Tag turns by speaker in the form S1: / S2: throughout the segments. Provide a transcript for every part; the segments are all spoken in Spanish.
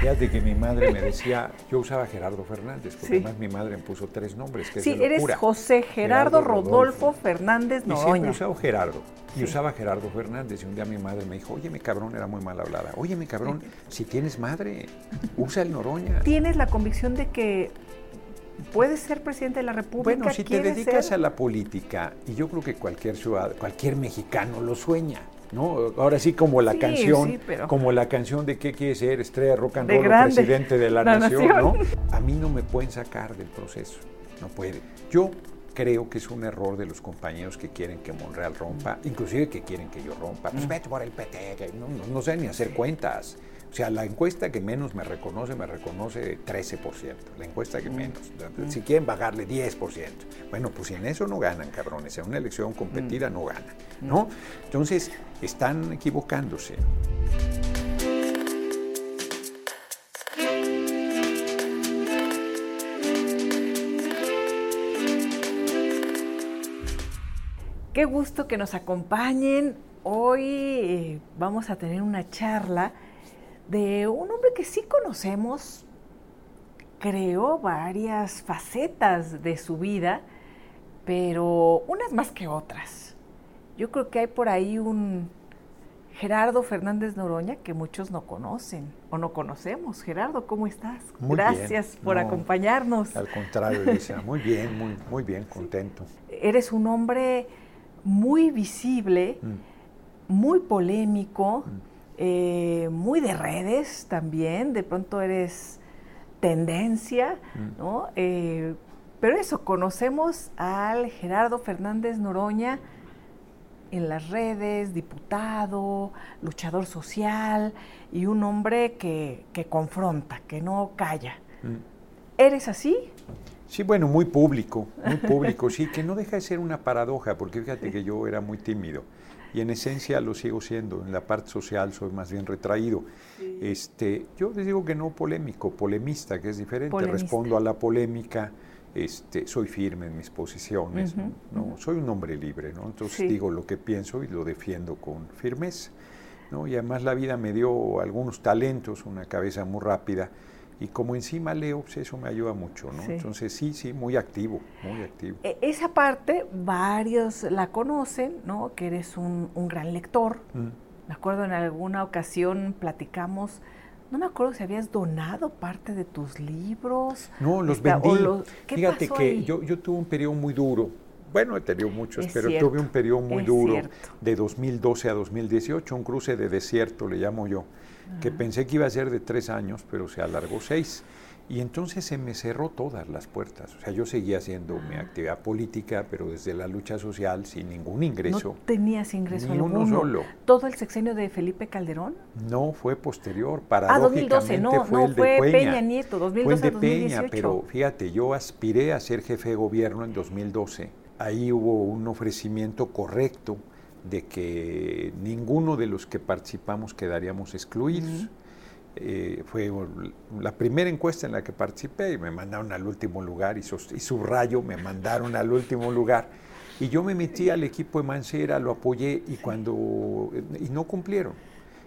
S1: Fíjate que mi madre me decía, yo usaba Gerardo Fernández, porque además mi madre me puso tres nombres. Que
S2: sí, eres José Gerardo, Rodolfo, Fernández Noroña. Y
S1: siempre usaba Gerardo, y usaba Gerardo Fernández. Y un día mi madre me dijo, oye, mi cabrón, era muy mal hablada. Oye, mi cabrón, si tienes madre, usa el Noroña.
S2: ¿Tienes la convicción de que puedes ser presidente de la República?
S1: Bueno, si te dedicas a la política, y yo creo que cualquier ciudad, cualquier mexicano lo sueña. ¿No? Ahora sí como la canción, como la canción de qué quiere ser estrella rock and roll presidente de la, nación, ¿no? A mí no me pueden sacar del proceso, no puede. Yo creo que es un error de los compañeros que quieren que Monreal rompa, inclusive que quieren que yo rompa. Pues mm. vete por el PT, no, no, no sé ni hacer cuentas. O sea, la encuesta que menos me reconoce, me reconoce 13%. La encuesta que mm. menos. Si quieren bajarle 10%. Bueno, pues si en eso no ganan, cabrones. En una elección competida mm. no ganan. ¿no? Entonces, están equivocándose.
S2: Qué gusto que nos acompañen. Hoy eh, vamos a tener una charla de un hombre que sí conocemos, creó varias facetas de su vida, pero unas más que otras. Yo creo que hay por ahí un Gerardo Fernández Noroña que muchos no conocen o no conocemos. Gerardo, ¿cómo estás? Gracias por acompañarnos.
S1: Al contrario, Elisa, muy bien, muy, muy bien, contento.
S2: Eres un hombre muy visible, mm. muy polémico. Mm. Eh, muy de redes también, de pronto eres tendencia, mm. ¿no? Eh, pero eso, conocemos al Gerardo Fernández Noroña en las redes, diputado, luchador social y un hombre que, confronta, que no calla. Mm. ¿Eres así?
S1: Sí, bueno, muy público, muy público, sí, que no deja de ser una paradoja, porque fíjate que yo era muy tímido y en esencia lo sigo siendo. En la parte social soy más bien retraído. Este, yo les digo que no polémico, polemista, que es diferente. Respondo a la polémica, este, soy firme en mis posiciones, ¿no? soy un hombre libre, ¿no? entonces digo lo que pienso y lo defiendo con firmeza. ¿no? Y además la vida me dio algunos talentos, una cabeza muy rápida y como encima leo, pues eso me ayuda mucho, ¿no? Entonces sí, sí, muy activo, muy activo.
S2: E, esa parte, varios la conocen, ¿no? Que eres un, gran lector. Mm. Me acuerdo en alguna ocasión platicamos, no me acuerdo si habías donado parte de tus libros.
S1: No, los vendí. Fíjate que yo, yo tuve un periodo muy duro. Bueno, he tenido muchos, pero tuve un periodo muy duro de 2012 a 2018, un cruce de desierto, le llamo yo que pensé que iba a ser de tres años, pero se alargó seis. Y entonces se me cerró todas las puertas. O sea, yo seguía haciendo mi actividad política, pero desde la lucha social sin ningún ingreso.
S2: ¿No tenías ingreso
S1: Ni uno solo.
S2: ¿Todo el sexenio de Felipe Calderón?
S1: No, fue posterior. Ah, 2012, no, fue el
S2: fue
S1: de
S2: Peña. Nieto, 2012
S1: Fue el de Peña, pero fíjate, yo aspiré a ser jefe de gobierno en 2012. Ahí hubo un ofrecimiento correcto de que ninguno de los que participamos quedaríamos excluidos. Eh, fue la primera encuesta en la que participé y me mandaron al último lugar y, y subrayo, me mandaron al último lugar. Y yo me metí al equipo de Mancera, lo apoyé y cuando y no cumplieron.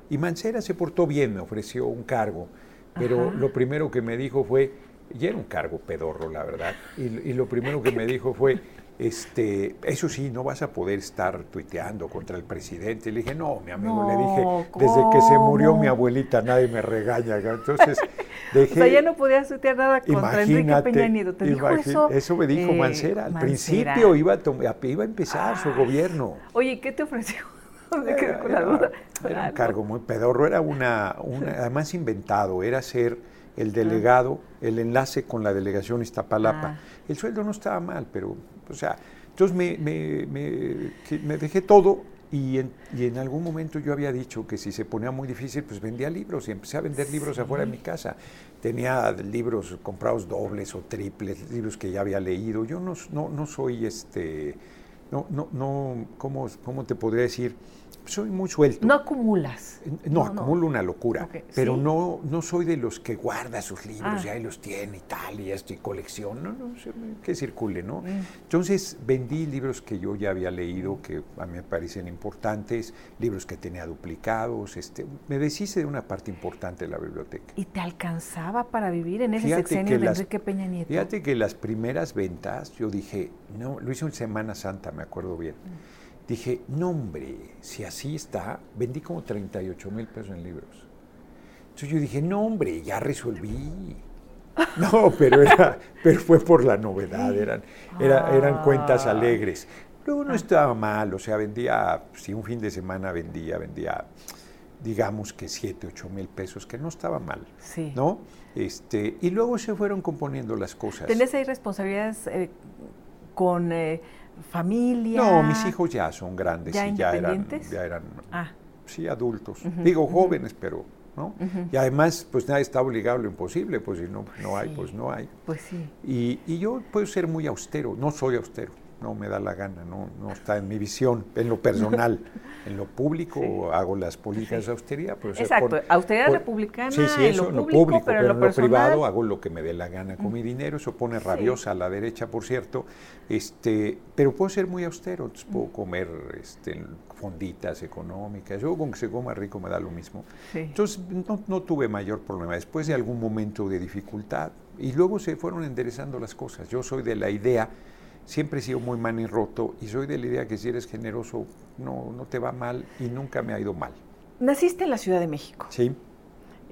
S1: Y Mancera se portó bien, me ofreció un cargo, pero lo primero que me dijo fue, y era un cargo pedorro, la verdad, y lo primero que me dijo fue, este, eso sí, no vas a poder estar tuiteando contra el presidente. Le dije, no, mi amigo, le dije, desde que se murió mi abuelita nadie me regaña. Entonces,
S2: dejé... O sea, ya no podías tuitear nada contra Enrique Peña Nieto. ¿Te dijo eso?
S1: Eso me dijo eh, Mancera. Al principio iba a, iba a empezar su gobierno.
S2: Oye, ¿qué te ofreció?
S1: Era, era, un cargo muy pedorro, era una, además inventado, era ser el delegado, el enlace con la delegación Iztapalapa. Ah. El sueldo no estaba mal, pero o sea, entonces me, me, me, dejé todo y en, y en, algún momento yo había dicho que si se ponía muy difícil, pues vendía libros y empecé a vender libros afuera de mi casa. Tenía libros comprados dobles o triples, libros que ya había leído. Yo no, no, no soy este no, no, no, ¿cómo, cómo te podría decir? Soy muy suelto.
S2: No acumulas.
S1: No, acumulo una locura, pero no, no soy de los que guarda sus libros ah. y ahí los tiene y tal, y esto y colección, no, no, que circule, ¿no? Mm. Entonces vendí libros que yo ya había leído, que a mí me parecen importantes, libros que tenía duplicados, este, me deshice de una parte importante de la biblioteca.
S2: ¿Y te alcanzaba para vivir en ese sexenio de Enrique Peña Nieto?
S1: Fíjate que las primeras ventas, yo dije, no, lo hice en Semana Santa, me acuerdo bien. Mm. Dije, no hombre, si así está, vendí como 38 mil pesos en libros. Entonces yo dije, no hombre, ya resolví. No, pero, era, pero fue por la novedad, eran, eran cuentas ah. alegres. Luego no estaba mal, o sea, vendía, si un fin de semana vendía, vendía, digamos que 7, 8 mil pesos, que no estaba mal, sí. ¿no? Este, y luego se fueron componiendo las cosas.
S2: ¿Tenés ahí responsabilidades eh, con... Eh, familia?
S1: No, mis hijos ya son grandes
S2: ¿Ya
S1: y ya eran, ya eran ah. sí, adultos. Digo jóvenes, pero ¿no? Y además, pues nadie está obligado a lo imposible, pues si no, no hay, pues no hay.
S2: Pues sí.
S1: Y, y, yo puedo ser muy austero, no soy austero no me da la gana, no, no está en mi visión, en lo personal. en lo público hago las políticas de austeridad.
S2: Pero Exacto, austeridad republicana
S1: sí, sí, eso, en lo público, pero, en lo, privado hago lo que me dé la gana con mi dinero, eso pone rabiosa a la derecha, por cierto, este, pero puedo ser muy austero, entonces puedo comer este, fonditas económicas, yo con que se coma rico me da lo mismo. Entonces no, no tuve mayor problema, después de algún momento de dificultad, y luego se fueron enderezando las cosas, yo soy de la idea siempre he sido muy roto y soy de la idea que si eres generoso no, no te va mal y nunca me ha ido mal.
S2: ¿Naciste en la Ciudad de México?
S1: Sí.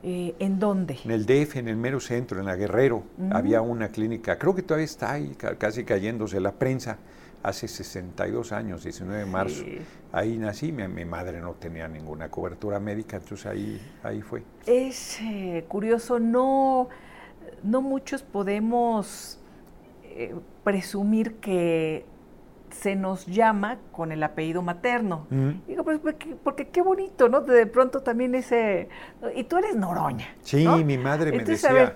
S2: Eh, ¿En dónde?
S1: En el DF, en el mero centro, en la Guerrero. Había una clínica, creo que todavía está ahí, casi cayéndose la prensa. Hace 62 años, 19 de marzo, ahí nací. Mi, madre no tenía ninguna cobertura médica, entonces ahí, ahí fue.
S2: Es eh, curioso, no, no muchos podemos eh, presumir que se nos llama con el apellido materno. Digo, pues porque, qué bonito, ¿no? De pronto también ese... Y tú eres Noroña.
S1: Sí, mi madre me decía,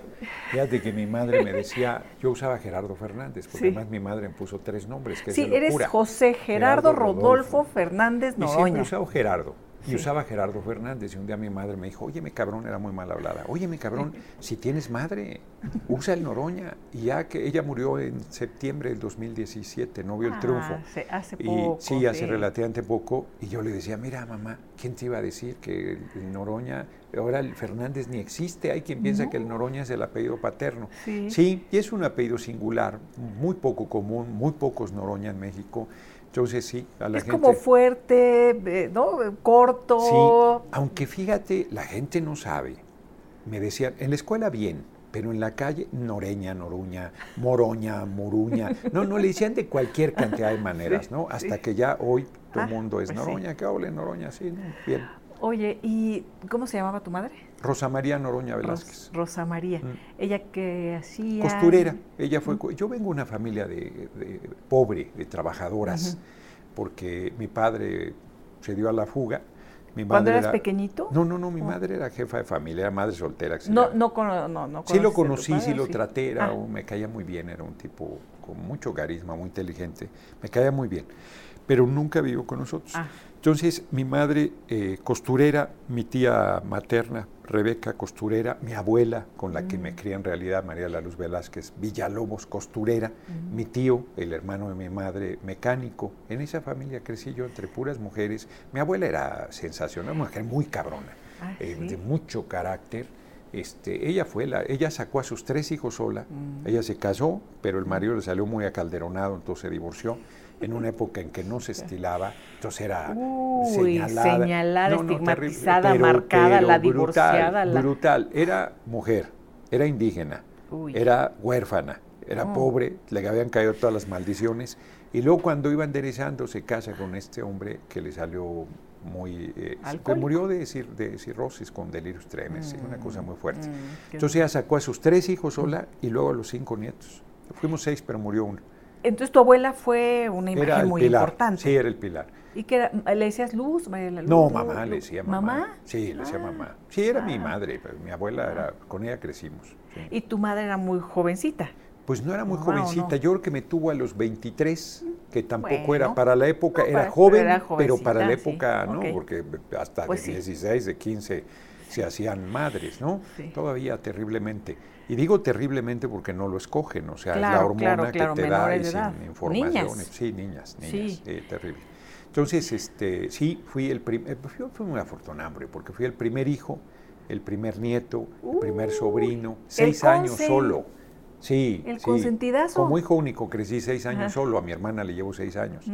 S1: fíjate que mi madre me decía, yo usaba Gerardo Fernández, porque además mi madre me puso tres nombres. Que
S2: sí, eres José Gerardo, Rodolfo, Fernández Noroña. Y
S1: siempre he usado Gerardo. Y usaba Gerardo Fernández. Y un día mi madre me dijo, oye, mi cabrón, era muy mal hablada. Oye, mi cabrón, si tienes madre, usa el Noroña. Y ya que ella murió en septiembre del 2017, no vio el ah, triunfo.
S2: Hace, poco.
S1: sí, hace relativamente poco. Y yo le decía, mira, mamá, ¿quién te iba a decir que el, Noroña, ahora el Fernández ni existe? Hay quien piensa que el Noroña es el apellido paterno. Sí. sí, y es un apellido singular, muy poco común, muy pocos Noroña en México. Entonces sí,
S2: a la es como fuerte, eh, ¿no? Corto.
S1: Sí, aunque fíjate, la gente no sabe. Me decían, en la escuela bien, pero en la calle, Noreña, Noruña, Moroña, Moruña. No, no, le decían de cualquier cantidad de maneras, ¿no? Hasta que ya hoy todo el ah, mundo es pues Noroña, que hable Noroña, sí, ¿no? Bien.
S2: Oye, ¿y cómo se llamaba tu madre?
S1: Rosa María Noroña Velázquez.
S2: Rosa María. Mm. ¿Ella que hacía?
S1: Costurera. Ella fue. Mm. Yo vengo de una familia de, pobre, de trabajadoras, porque mi padre se dio a la fuga.
S2: Mi ¿Cuándo eras pequeñito?
S1: No, no, no, mi madre era jefa de familia, era madre soltera.
S2: No, no, no, no,
S1: Sí lo conocí, sí lo traté, era, ah. me caía muy bien, era un tipo con mucho carisma, muy inteligente, me caía muy bien, pero nunca vivió con nosotros. Ah. Entonces, mi madre eh, costurera, mi tía materna, Rebeca costurera, mi abuela, con la que me mm. cría en realidad, María La Luz Velázquez, Villalobos costurera, mm. mi tío, el hermano de mi madre, mecánico. En esa familia crecí yo entre puras mujeres. Mi abuela era sensacional, una mujer muy cabrona, ah, eh, de mucho carácter. Este, ella fue la, ella sacó a sus tres hijos sola, mm. ella se casó, pero el marido le salió muy acalderonado, entonces se divorció en una época en que no se estilaba, entonces era señalada,
S2: señalada estigmatizada, marcada, la divorciada.
S1: Brutal, brutal, era mujer, era indígena, era huérfana, era oh. pobre, le habían caído todas las maldiciones, y luego cuando iba enderezando se casa con este hombre que le salió muy... Eh, que murió de, de, cirrosis con delirios tremes, una cosa muy fuerte. Mm, entonces ella sacó a sus tres hijos sola y luego a los cinco nietos. Fuimos seis, pero murió uno.
S2: Entonces tu abuela fue una imagen muy importante.
S1: Sí, era el pilar.
S2: ¿Y que le decías Luz?
S1: no, mamá, le decía mamá. Sí, le decía mamá. Sí, era mi ah. madre, pero mi abuela era, con ella crecimos.
S2: ¿Y tu madre era muy jovencita?
S1: Pues no era muy jovencita, yo creo que me tuvo a los 23, que tampoco era para la época, era, joven, pero para la época, ¿no? Porque hasta pues de 16, de 15 se hacían madres, ¿no? Todavía terriblemente. Y digo terriblemente porque no lo escogen, o sea, es la hormona que te da y sin informaciones. Sí, niñas, niñas, sí. terrible. Entonces, este, sí, fui el primer, eh, fui muy afortunado, porque fui el primer hijo, el primer nieto, el primer uh, sobrino, seis años solo. Sí,
S2: el consentidazo.
S1: Como hijo único crecí seis años solo, a mi hermana le llevo seis años.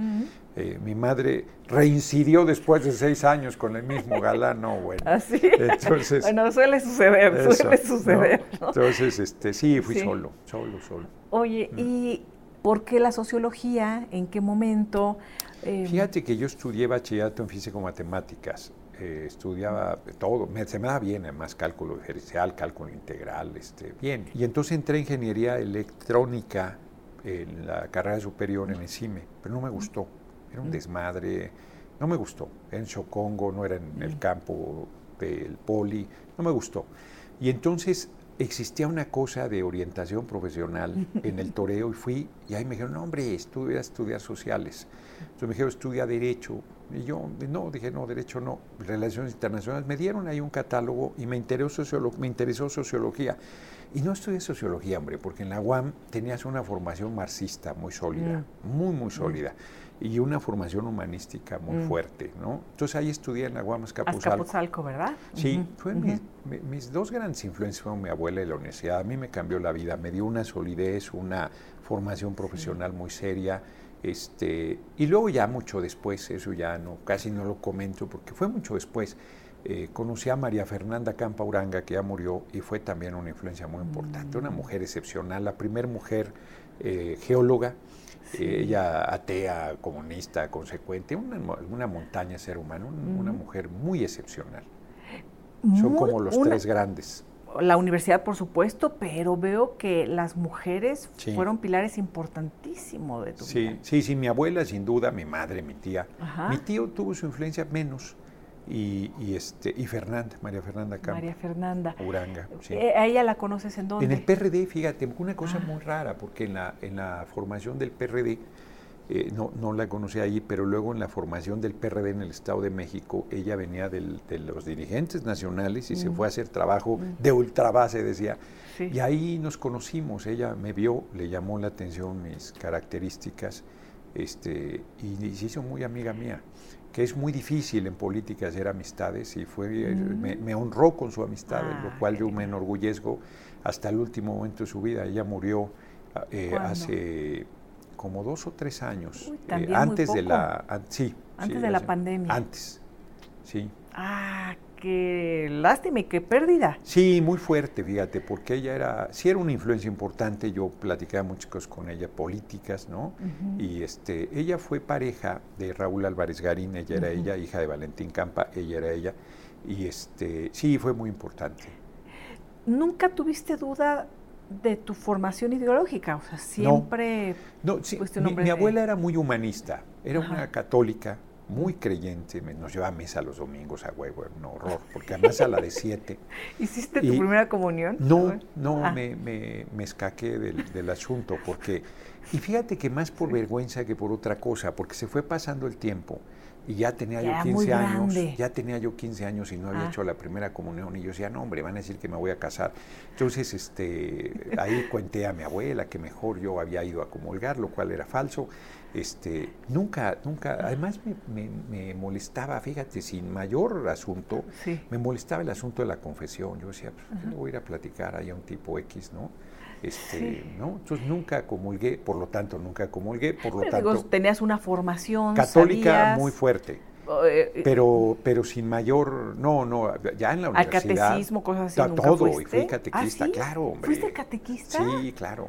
S1: Eh, mi madre reincidió después de seis años con el mismo galán, no, bueno.
S2: Así. ¿Ah, Entonces, bueno, suele suceder, suele suceder.
S1: Entonces, este, sí, fui solo, solo, solo.
S2: Oye, mm. ¿y por qué la sociología? ¿En qué momento?
S1: Eh, Fíjate que yo estudié bachillerato en físico-matemáticas eh, estudiaba todo, me, se me da bien además cálculo diferencial, cálculo integral, este, bien. Y entonces entré en ingeniería electrónica en la carrera superior en el CIME, pero no me gustó, era un desmadre, no me gustó, en Chocongo, no era en el campo del poli, no me gustó. Y entonces existía una cosa de orientación profesional en el toreo y fui, y ahí me dijeron, no hombre, estudia estudiar sociales. Entonces me dijeron, estudia derecho. Y yo, no, dije, no, derecho no, relaciones internacionales. Me dieron ahí un catálogo y me interesó, me interesó sociología. Y no estudié sociología, hombre, porque en la UAM tenías una formación marxista muy sólida, mm. muy, muy sólida, y una formación humanística muy mm. fuerte, ¿no? Entonces ahí estudié en la UAM Azcapotzalco.
S2: Azcapotzalco, ¿verdad?
S1: Sí, mis, dos grandes influencias fueron mi abuela y la universidad. A mí me cambió la vida, me dio una solidez, una formación profesional muy seria, este, y luego ya mucho después, eso ya no, casi no lo comento porque fue mucho después, eh, conocí a María Fernanda Campa Uranga, que ya murió y fue también una influencia muy importante, una mm. mujer excepcional, la primera mujer eh, geóloga, eh, ella atea, comunista, consecuente, una, una montaña ser humano, una mujer muy excepcional. Son como los tres grandes
S2: la universidad, por supuesto, pero veo que las mujeres fueron pilares importantísimos de tu
S1: sí,
S2: vida.
S1: Sí, sí, mi abuela, sin duda, mi madre, mi tía. Mi tío tuvo su influencia menos. Y, este, y Fernanda, María Fernanda Campo.
S2: María Fernanda.
S1: Uranga. Sí.
S2: Eh, ¿A ella la conoces en dónde?
S1: En el PRD, fíjate, una cosa ah. muy rara, porque en la, en la formación del PRD eh, no, no, la conocí ahí, pero luego en la formación del PRD en el Estado de México, ella venía de los dirigentes nacionales y se mm. fue a hacer trabajo mm. de ultrabase, decía. Y ahí nos conocimos, ella me vio, le llamó la atención mis características este, y se hizo muy amiga mía que es muy difícil en política hacer amistades y fue, mm. me, honró con su amistad, lo ah, cual yo me enorgullezco hasta el último momento de su vida. Ella murió eh, hace como dos o tres años,
S2: eh,
S1: antes de la, sí,
S2: antes de la pandemia.
S1: Antes, sí.
S2: Ah, qué lástima y qué pérdida.
S1: Sí, muy fuerte, fíjate, porque ella era, sí era una influencia importante, yo platicaba muchas cosas con ella, políticas, ¿no? Y este, ella fue pareja de Raúl Álvarez Garín, ella era ella, hija de Valentín Campa, ella era ella, y este, sí, fue muy importante.
S2: ¿Nunca tuviste duda de tu formación ideológica, o sea, siempre...
S1: No, mi, abuela era muy humanista, era una católica, muy creyente, nos llevaba a misa los domingos a huevo, un horror, porque además a la de siete.
S2: ¿Hiciste tu primera comunión?
S1: No, no, ah. me, me, escaqué del, asunto, porque, y fíjate que más por vergüenza que por otra cosa, porque se fue pasando el tiempo y ya tenía yo 15 años, ya tenía yo 15 años y no había ah. hecho la primera comunión y yo decía, no hombre, van a decir que me voy a casar. Entonces, este, ahí cuenté a mi abuela que mejor yo había ido a comulgar, lo cual era falso. Este, nunca, nunca, además me, molestaba, fíjate, sin mayor asunto, me molestaba el asunto de la confesión. Yo decía, pues, voy a ir a platicar ahí a un tipo X, ¿no? Este, ¿no? Entonces nunca comulgué, por lo tanto nunca comulgué, por lo tanto...
S2: tenías una formación,
S1: Católica muy fuerte. Eh, pero, pero sin mayor, no, no, ya en la universidad.
S2: catecismo, cosas así. todo,
S1: y fui catequista, ¿Ah, claro, hombre.
S2: ¿Fuiste catequista?
S1: Sí, claro.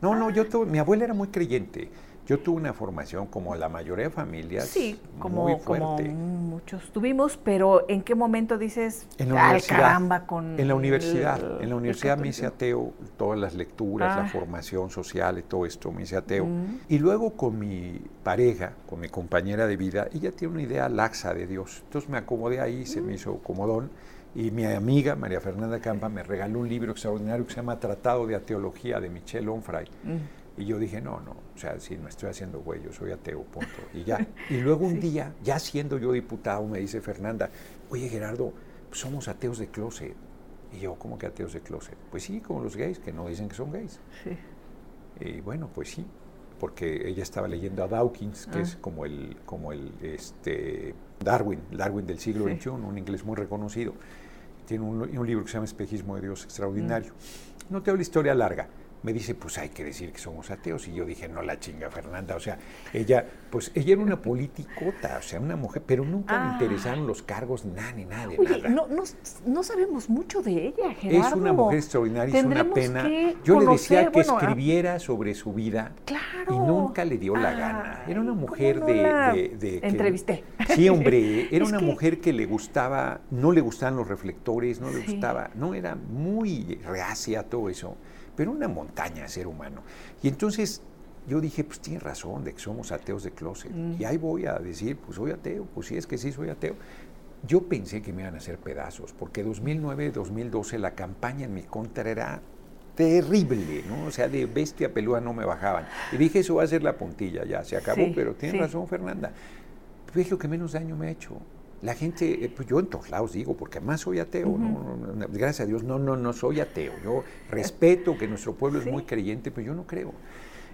S1: No, no, yo tuve, mi abuela era muy creyente. Yo tuve una formación como la mayoría de familias.
S2: Sí, como, muy fuerte. muchos tuvimos, pero ¿en qué momento dices, en la universidad, caramba, con.
S1: En la universidad. en la universidad me hice ateo, todas las lecturas, la ah. formación social y todo esto, me hice ateo. Mm. Y luego con mi pareja, con mi compañera de vida, ella tiene una idea laxa de Dios. Entonces me acomodé ahí, se me mm. hizo comodón. Y mi amiga, María Fernanda Campa, me regaló un libro extraordinario que se llama Tratado de Ateología de Michel Onfray. Mm Y yo dije, no, no, o sea, si me estoy haciendo güey, yo soy ateo, punto. Y ya. Y luego un día, ya siendo yo diputado, me dice Fernanda, oye Gerardo, pues somos ateos de closet. Y yo, ¿cómo que ateos de closet? Pues sí, como los gays, que no dicen que son gays. Sí. Y bueno, pues sí, porque ella estaba leyendo a Dawkins, que es ah. como el, como el este, Darwin, Darwin del siglo XXI, un inglés muy reconocido. Tiene un, un, libro que se llama Espejismo de Dios Extraordinario. Mm. No tengo la historia larga, me dice, pues hay que decir que somos ateos. Y yo dije, no la chinga, Fernanda. O sea, ella, pues ella era una politicota, o sea, una mujer, pero nunca me ah. interesaron los cargos, ni nada, ni nada.
S2: Oye, No, no, sabemos mucho de ella, Gerardo.
S1: Es una mujer extraordinaria, es una pena. Yo le decía que ah. escribiera sobre su vida. Claro. Y nunca le dio la gana. Era una mujer de, de,
S2: Entrevisté.
S1: Sí, hombre, era una mujer que le gustaba, no le gustaban los reflectores, no le gustaba, no, era muy reacia a todo eso pero una montaña de ser humano. Y entonces yo dije, pues tiene razón de que somos ateos de closet. Mm. Y ahí voy a decir, pues soy ateo, pues sí es que sí soy ateo. Yo pensé que me iban a hacer pedazos, porque 2009-2012 la campaña en mi contra era terrible, ¿no? O sea, de bestia peluda no me bajaban. Y dije, eso va a ser la puntilla, ya, se acabó, pero tiene razón Fernanda. Pues lo que menos daño me ha hecho. La gente, eh, pues yo en todos lados digo, porque además soy ateo, gracias a Dios, no, no, no soy ateo. Yo respeto que nuestro pueblo es muy creyente, pero yo no creo.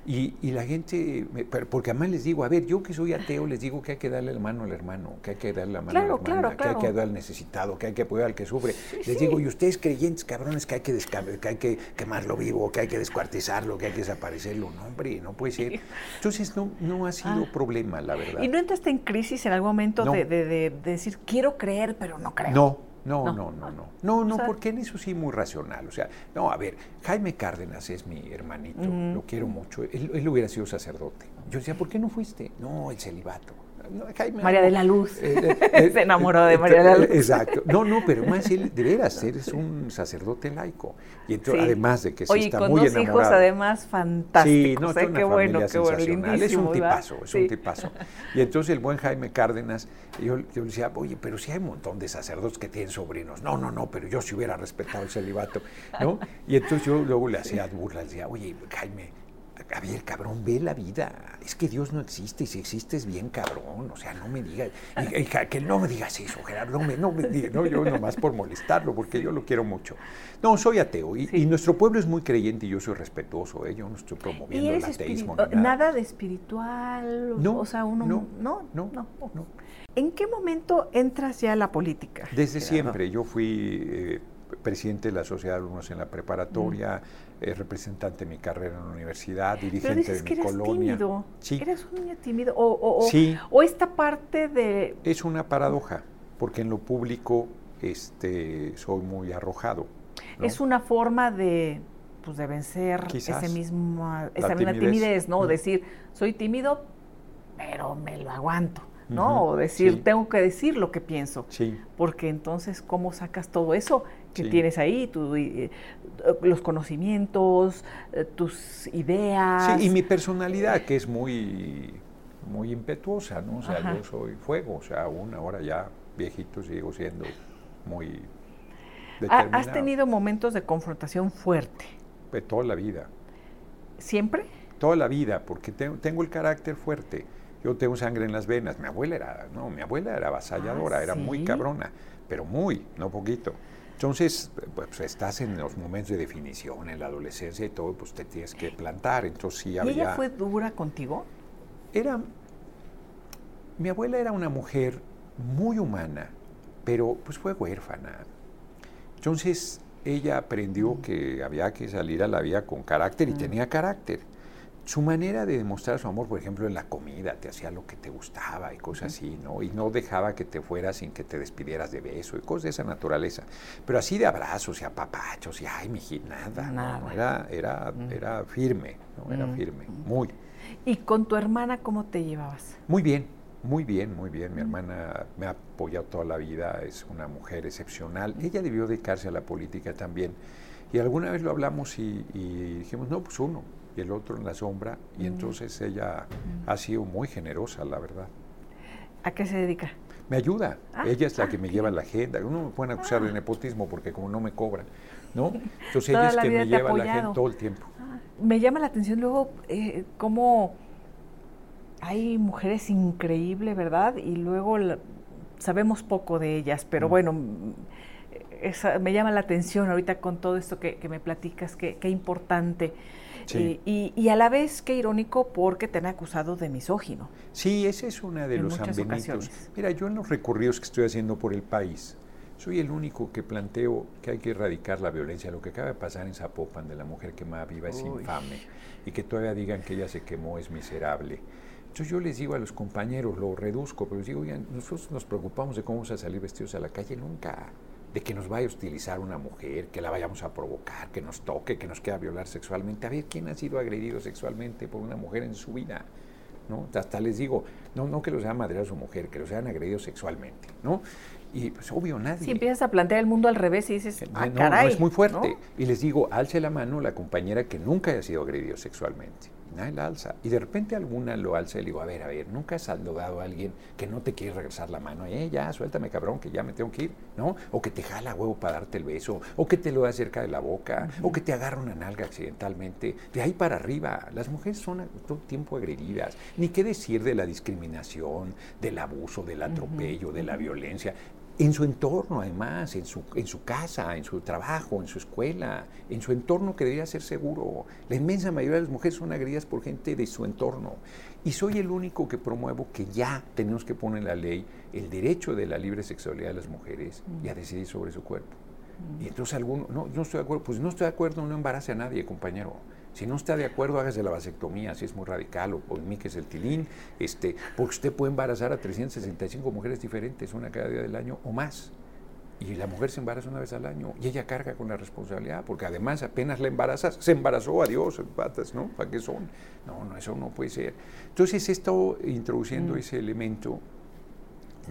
S1: Y, y, la gente, porque además les digo, a ver, yo que soy ateo, les digo que hay que darle la mano al hermano, que hay que darle la mano al hermano, que hay que ayudar al necesitado, que hay que apoyar al que sufre. les digo, y ustedes creyentes, cabrones, que hay que, que hay que quemarlo vivo, que hay que descuartizarlo, que hay que desaparecerlo. No, hombre, no puede ser. Entonces no, no ha sido ah. problema, la verdad.
S2: ¿Y no entraste en crisis en algún momento de, de, de decir, quiero creer, pero no creo?
S1: No, no, no, no, no. No, no, porque en eso sí muy racional. O sea, no, a ver, Jaime Cárdenas es mi hermanito, lo quiero mucho. Él, él, hubiera sido sacerdote. Yo decía, ¿por qué no fuiste? No, el celibato.
S2: María de la Luz. Eh, eh, eh, Se enamoró de María de la Luz.
S1: Exacto. No, no, pero más él, de veras, eres un sacerdote laico. Y entonces, además de que sí está muy enamorado.
S2: dos hijos, además, fantásticos. Sí, no, es qué bueno, qué bueno,
S1: Es un tipazo, es un tipazo. Y entonces el buen Jaime Cárdenas, yo, yo le decía, oye, pero si hay un montón de sacerdotes que tienen sobrinos. No, no, no, pero yo si hubiera respetado el celibato, ¿no? Y entonces yo luego le hacía burlas, decía, oye, Jaime, Javier, cabrón, ve la vida. Es que Dios no existe y si existe es bien cabrón. O sea, no me digas. que no me digas eso, Gerardo. No me, no me digas. No, yo nomás por molestarlo, porque yo lo quiero mucho. No, soy ateo y, nuestro pueblo es muy creyente y yo soy respetuoso. ¿eh? Yo no estoy promoviendo el ateísmo.
S2: nada. de espiritual. No, o sea, uno.
S1: No, no, no. no,
S2: ¿En qué momento entras ya a la política?
S1: Desde siempre. Yo fui. Eh, presidente de la Sociedad de Alumnos en la preparatoria, eh, representante de mi carrera en la universidad, dirigente de mi
S2: eres
S1: colonia.
S2: Tímido. Sí. ¿Eres un niño tímido? O, o, esta parte de...
S1: Es una paradoja, porque en lo público este, soy muy arrojado.
S2: Es una forma de, pues, de vencer ese mismo, esa misma timidez, ¿no? Decir, soy tímido, pero me lo aguanto. ¿no? o decir, tengo que decir lo que pienso. Sí. Porque entonces, ¿cómo sacas todo eso que tienes ahí? Tu, eh, los conocimientos, eh, tus ideas.
S1: Sí, y mi personalidad, que es muy, muy impetuosa, ¿no? O sea, yo soy fuego, o sea, aún ahora ya viejito sigo siendo muy
S2: determinado. ¿Has tenido momentos de confrontación fuerte?
S1: De toda la vida.
S2: ¿Siempre?
S1: Toda la vida, porque tengo el carácter fuerte. Yo tengo sangre en las venas. Mi abuela era, no, mi abuela era avasalladora, ah, era muy cabrona, pero muy, no poquito. Entonces, pues estás en los momentos de definición, en la adolescencia y todo, pues te tienes que plantar. Entonces sí había...
S2: ¿Y ella fue dura contigo?
S1: Era... Mi abuela era una mujer muy humana, pero pues fue huérfana. Entonces ella aprendió que había que salir a la vida con carácter y tenía carácter su manera de demostrar su amor, por ejemplo, en la comida, te hacía lo que te gustaba y cosas así, ¿no? Y no dejaba que te fueras sin que te despidieras de beso y cosas de esa naturaleza. Pero así de abrazos y apapachos y, ay, mi nada, nada. ¿no? Era, era, era firme, ¿no? Era firme, muy.
S2: ¿Y con tu hermana cómo te llevabas?
S1: Muy bien, muy bien, muy bien. Mi hermana me ha apoyado toda la vida, es una mujer excepcional. Ella debió dedicarse a la política también. Y alguna vez lo hablamos y, y dijimos, no, pues uno, y el otro en la sombra, y entonces ella ha sido muy generosa, la verdad.
S2: ¿A qué se dedica?
S1: Me ayuda, ah, ella es la que me lleva la agenda. Uno me puede acusar de ah. nepotismo porque como no me cobra, ¿no? Entonces ella es que me lleva la agenda todo el tiempo. Ah,
S2: me llama la atención luego eh, cómo hay mujeres increíbles, ¿verdad? Y luego sabemos poco de ellas, pero mm. bueno, me llama la atención ahorita con todo esto que, me platicas, qué importante. Eh, y, a la vez, qué irónico, porque te han acusado de misógino.
S1: Sí, ese es uno de los ambenitos. Mira, yo en los recorridos que estoy haciendo por el país, soy el único que planteo que hay que erradicar la violencia. Lo que acaba de pasar en Zapopan de la mujer quemada viva es infame. Y que todavía digan que ella se quemó es miserable. Entonces yo les digo a los compañeros, lo reduzco, pero les digo, oigan, nosotros nos preocupamos de cómo vamos a salir vestidos a la calle, nunca de que nos vaya a utilizar una mujer, que la vayamos a provocar, que nos toque, que nos quiera violar sexualmente. A ver, ¿quién ha sido agredido sexualmente por una mujer en su vida? ¿No? Hasta les digo, no, no que los haya madreado su mujer, que los hayan agredido sexualmente, ¿no? Y pues obvio nadie.
S2: Si empiezas a plantear el mundo al revés y dices, ah,
S1: no,
S2: caray,
S1: no, es muy fuerte. Y les digo, alce la mano la compañera que nunca haya sido agredido sexualmente nadie la alza. Y de repente alguna lo alza y le digo, a ver, a ver, nunca has saludado a alguien que no te quiere regresar la mano, eh, ya, suéltame cabrón, que ya me tengo que ir, ¿no? O que te jala huevo para darte el beso, o que te lo da cerca de la boca, o que te agarra una nalga accidentalmente. De ahí para arriba, las mujeres son todo el tiempo agredidas. Ni qué decir de la discriminación, del abuso, del atropello, de la violencia en su entorno además, en su, en su casa, en su trabajo, en su escuela, en su entorno que debería ser seguro. La inmensa mayoría de las mujeres son agredidas por gente de su entorno. Y soy el único que promuevo que ya tenemos que poner en la ley el derecho de la libre sexualidad de las mujeres y a decidir sobre su cuerpo. Y entonces alguno, no, no estoy de acuerdo, pues no estoy de acuerdo, no embarace a nadie, compañero. Si no está de acuerdo, hágase la vasectomía, si es muy radical, o es el tilín, este, porque usted puede embarazar a 365 mujeres diferentes, una cada día del año o más. Y la mujer se embaraza una vez al año y ella carga con la responsabilidad, porque además apenas la embarazas, se embarazó, adiós, patas, ¿no? ¿Para qué son? No, no, eso no puede ser. Entonces, esto introduciendo mm. ese elemento,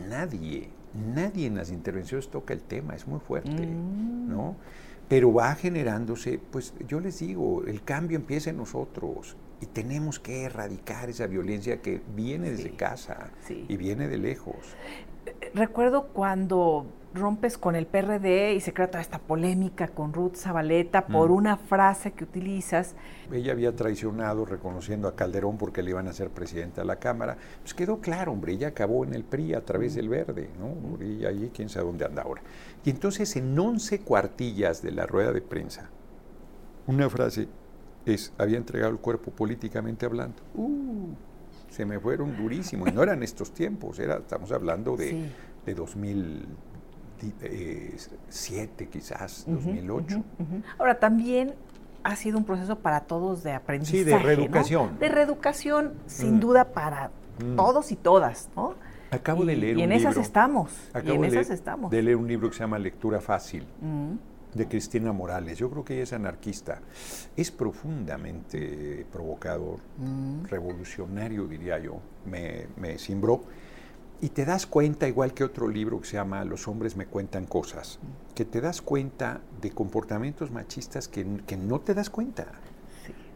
S1: nadie, nadie en las intervenciones toca el tema, es muy fuerte, mm. ¿no? Pero va generándose, pues yo les digo, el cambio empieza en nosotros y tenemos que erradicar esa violencia que viene desde casa y viene de lejos.
S2: Recuerdo cuando rompes con el PRD y se crea toda esta polémica con Ruth Zabaleta por mm. una frase que utilizas.
S1: Ella había traicionado reconociendo a Calderón porque le iban a ser presidente de la Cámara. Pues quedó claro, hombre, ella acabó en el PRI a través mm. del verde, ¿no? Y ahí quién sabe dónde anda ahora. Y entonces en 11 cuartillas de la rueda de prensa, una frase es, había entregado el cuerpo políticamente hablando. Uh, se me fueron durísimos. Y no eran estos tiempos, era, estamos hablando de, de 2000 2007 quizás, 2008.
S2: Ahora, también ha sido un proceso para todos de aprendizaje.
S1: Sí, de reeducación.
S2: De reeducación, sin mm. duda, para mm. todos y todas, ¿no?
S1: Acabo de leer
S2: y
S1: en
S2: esas estamos.
S1: Acabo
S2: y en
S1: de,
S2: esas estamos.
S1: de leer un libro que se llama Lectura Fácil. Mm. de Cristina Morales. Yo creo que ella es anarquista. Es profundamente provocador, revolucionario, diría yo. Me, me cimbró y te das cuenta, igual que otro libro que se llama Los hombres me cuentan cosas, que te das cuenta de comportamientos machistas que, no te das cuenta.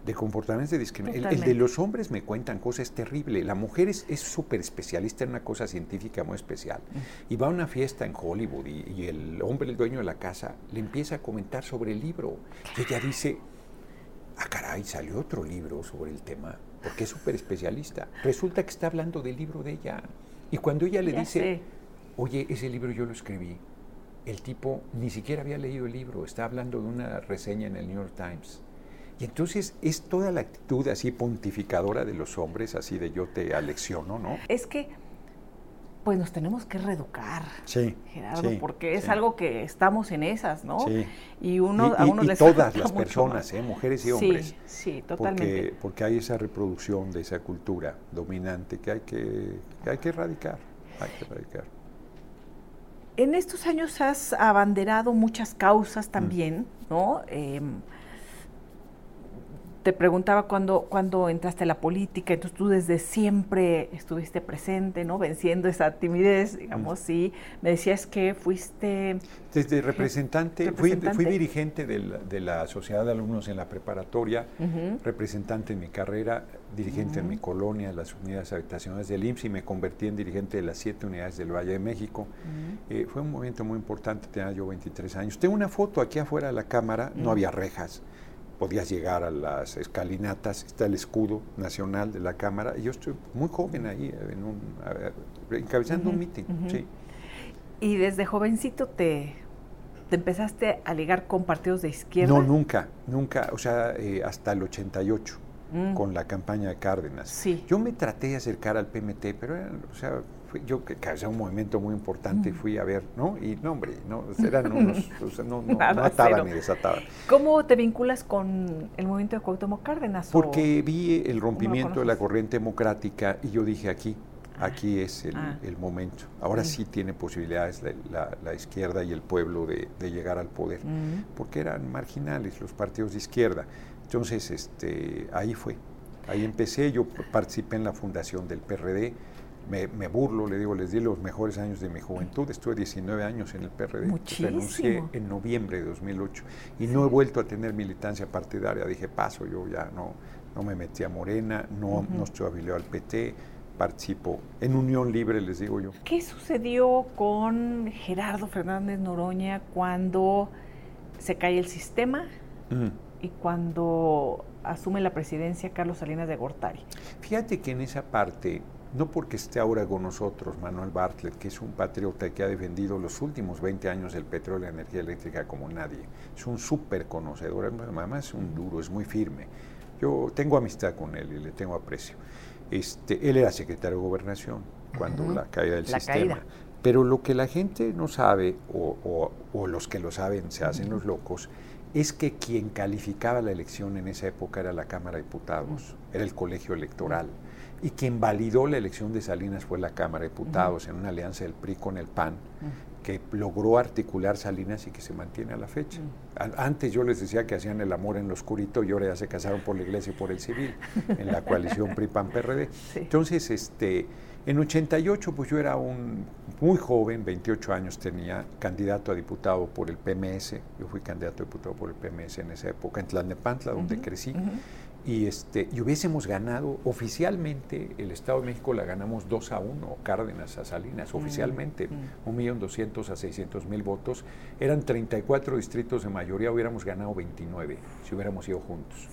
S1: De comportamientos de discriminación. El, de los hombres me cuentan cosas es terrible. La mujer es súper especialista en una cosa científica muy especial. Y va a una fiesta en Hollywood y, el hombre, el dueño de la casa, le empieza a comentar sobre el libro. Y ella dice, ah, caray, salió otro libro sobre el tema, porque es súper especialista. Resulta que está hablando del libro de ella. Y cuando ella le dice, oye, ese libro yo lo escribí, el tipo ni siquiera había leído el libro, está hablando de una reseña en el New York Times. Y entonces es toda la actitud así pontificadora de los hombres, así de yo te alecciono, ¿no?
S2: Es que pues nos tenemos que reeducar,
S1: sí,
S2: Gerardo, porque es algo que estamos en esas, ¿no? Sí.
S1: Y uno a uno y todas las personas, ¿eh? mujeres y hombres.
S2: Sí, totalmente.
S1: Porque, porque, hay esa reproducción de esa cultura dominante que hay que, que hay que erradicar, hay que erradicar.
S2: En estos años has abanderado muchas causas también, ¿no? Em, te preguntaba cuando, cuando entraste a la política, entonces tú desde siempre estuviste presente, ¿no? Venciendo esa timidez, digamos, sí. Me decías que fuiste...
S1: Desde representante, Fui, dirigente de la, Sociedad de Alumnos en la preparatoria, representante en mi carrera, dirigente en mi colonia, las unidades habitacionales del IMSS y me convertí en dirigente de las siete unidades del Valle de México. Eh, fue un momento muy importante, tenía yo 23 años. Tengo una foto aquí afuera de la cámara, no había rejas podías llegar a las escalinatas, está el escudo nacional de la Cámara, y yo estoy muy joven ahí, en un, encabezando un meeting, sí.
S2: ¿Y desde jovencito te, te empezaste a ligar con partidos de izquierda?
S1: No, nunca, nunca, o sea, eh, hasta el 88, mm. con la campaña de Cárdenas.
S2: Sí.
S1: Yo me traté de acercar al PMT, pero, o sea, yo que era un movimiento muy importante, fui a ver, ¿no? Y no, hombre, no, eran unos, o sea, no, no, ataban ni desataban.
S2: ¿Cómo te vinculas con el movimiento de Cuauhtémoc Cárdenas?
S1: Porque vi el rompimiento de la corriente democrática y yo dije aquí, aquí es el, ah. momento. Ahora sí tiene posibilidades la, izquierda y el pueblo de, llegar al poder, porque eran marginales los partidos de izquierda. Entonces, este, ahí fue. Ahí empecé, yo participé en la fundación del PRD, me, burlo, le digo, les di los mejores años de mi juventud. Estuve 19 años en el PRD.
S2: Muchísimo.
S1: Renuncié en noviembre de 2008 y no he vuelto a tener militancia partidaria. Dije, paso, yo ya no, no me metí a Morena, no, no estoy afiliado al PT, participo en Unión Libre, les digo yo.
S2: ¿Qué sucedió con Gerardo Fernández Noroña cuando se cae el sistema y cuando asume la presidencia Carlos Salinas de Gortari?
S1: Fíjate que en esa parte no porque esté ahora con nosotros Manuel Bartlett, que es un patriota que ha defendido los últimos 20 años el petróleo y la energía eléctrica como nadie. Es un súper conocedor, además es un duro, es muy firme. Yo tengo amistad con él y le tengo aprecio. Este, él era secretario de Gobernación cuando la caída del sistema. Pero lo que la gente no sabe, o, los que lo saben se hacen los locos, es que quien calificaba la elección en esa época era la Cámara de Diputados, era el colegio electoral y quien validó la elección de Salinas fue la Cámara de Diputados en una alianza del PRI con el PAN que logró articular Salinas y que se mantiene a la fecha. Antes yo les decía que hacían el amor en lo oscurito y ahora ya se casaron por la iglesia y por el civil, en la coalición PRI-PAN-PRD. Entonces, este, en 88 pues yo era un muy joven, 28 años tenía, candidato a diputado por el PMS, yo fui candidato a diputado por el PMS en esa época, en Tlalnepantla, donde crecí y, este, y hubiésemos ganado oficialmente, el Estado de México la ganamos 2 a 1, Cárdenas a Salinas, mm, oficialmente, mm. un millón doscientos a 600 mil votos, eran 34 distritos de mayoría, hubiéramos ganado 29 si hubiéramos ido juntos.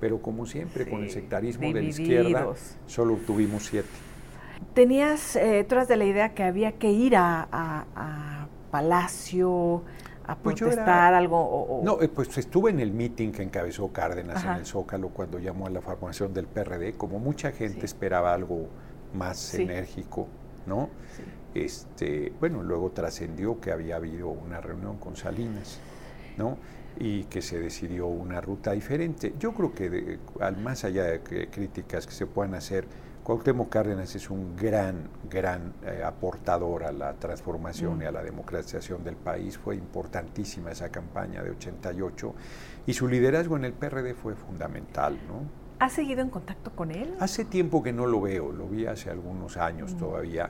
S1: Pero como siempre, con el sectarismo de la izquierda, solo obtuvimos 7.
S2: Tenías, eh, de la idea que había que ir a, a Palacio, a pues protestar algo?
S1: No, eh, pues estuve en el meeting que encabezó Cárdenas en el Zócalo cuando llamó a la formación del PRD, como mucha gente esperaba algo más enérgico, ¿no? Este, bueno, luego trascendió que había habido una reunión con Salinas, ¿no? y que se decidió una ruta diferente. Yo creo que al más allá de críticas que se puedan hacer, Cuauhtémoc Cárdenas es un gran, gran eh, aportador a la transformación y a la democratización del país. Fue importantísima esa campaña de 88 y su liderazgo en el PRD fue fundamental, ¿no?
S2: ¿Has seguido en contacto con él?
S1: Hace tiempo que no lo veo, lo vi hace algunos años todavía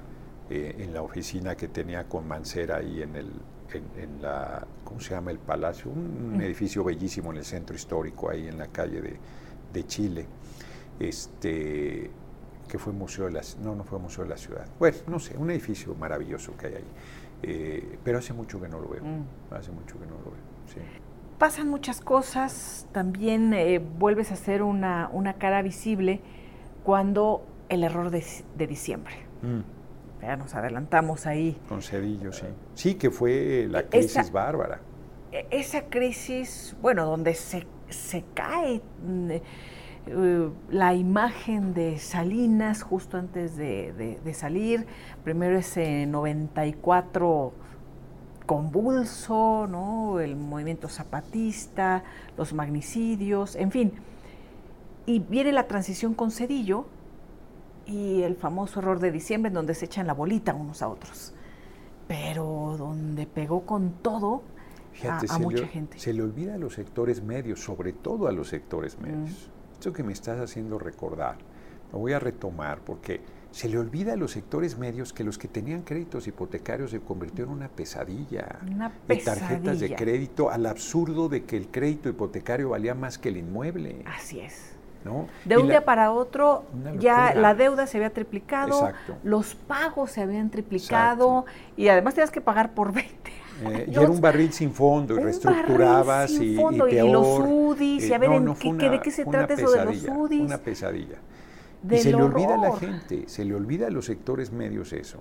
S1: eh, en la oficina que tenía con Mancera ahí en el, en, la, ¿cómo se llama? El Palacio, un, edificio bellísimo en el centro histórico, ahí en la calle de, de Chile. Este, que fue Museo de la no, no fue Museo de la Ciudad. Bueno, no sé, un edificio maravilloso que hay ahí. Eh, pero hace mucho que no lo veo, mm. hace mucho que no lo veo, sí.
S2: Pasan muchas cosas, también eh, vuelves a hacer una, una, cara visible cuando el error de, de diciembre. Mm. Ya nos adelantamos ahí.
S1: Con Cedillo, sí. Sí, que fue la crisis bárbara.
S2: E, esa crisis, bueno, donde se, se cae mm, eh, la imagen de Salinas justo antes de, salir. Primero ese 94 convulso, ¿no? el movimiento zapatista, los magnicidios, en fin. Y viene la transición con Cedillo y el famoso error de diciembre en donde se echan la bolita unos a otros. Pero donde pegó con todo a, mucha gente.
S1: Se le olvida a los sectores medios, sobre todo a los sectores medios. Esto que me estás haciendo recordar, lo voy a retomar porque se le olvida a los sectores medios que los que tenían créditos hipotecarios se convirtió en una pesadilla.
S2: Una pesadilla.
S1: De tarjetas de crédito al absurdo de que el crédito hipotecario valía más que el inmueble.
S2: Así es. ¿no? De un día para otro ya la deuda se había triplicado, los pagos se habían triplicado y además tenías que pagar por 20
S1: Eh, y era un barril sin fondo y reestructurabas y,
S2: fondo, y, los UDIs, y a ver en qué, de qué se trata eso de los UDIs.
S1: Una pesadilla. y se le olvida a la gente, se le olvida a los sectores medios eso,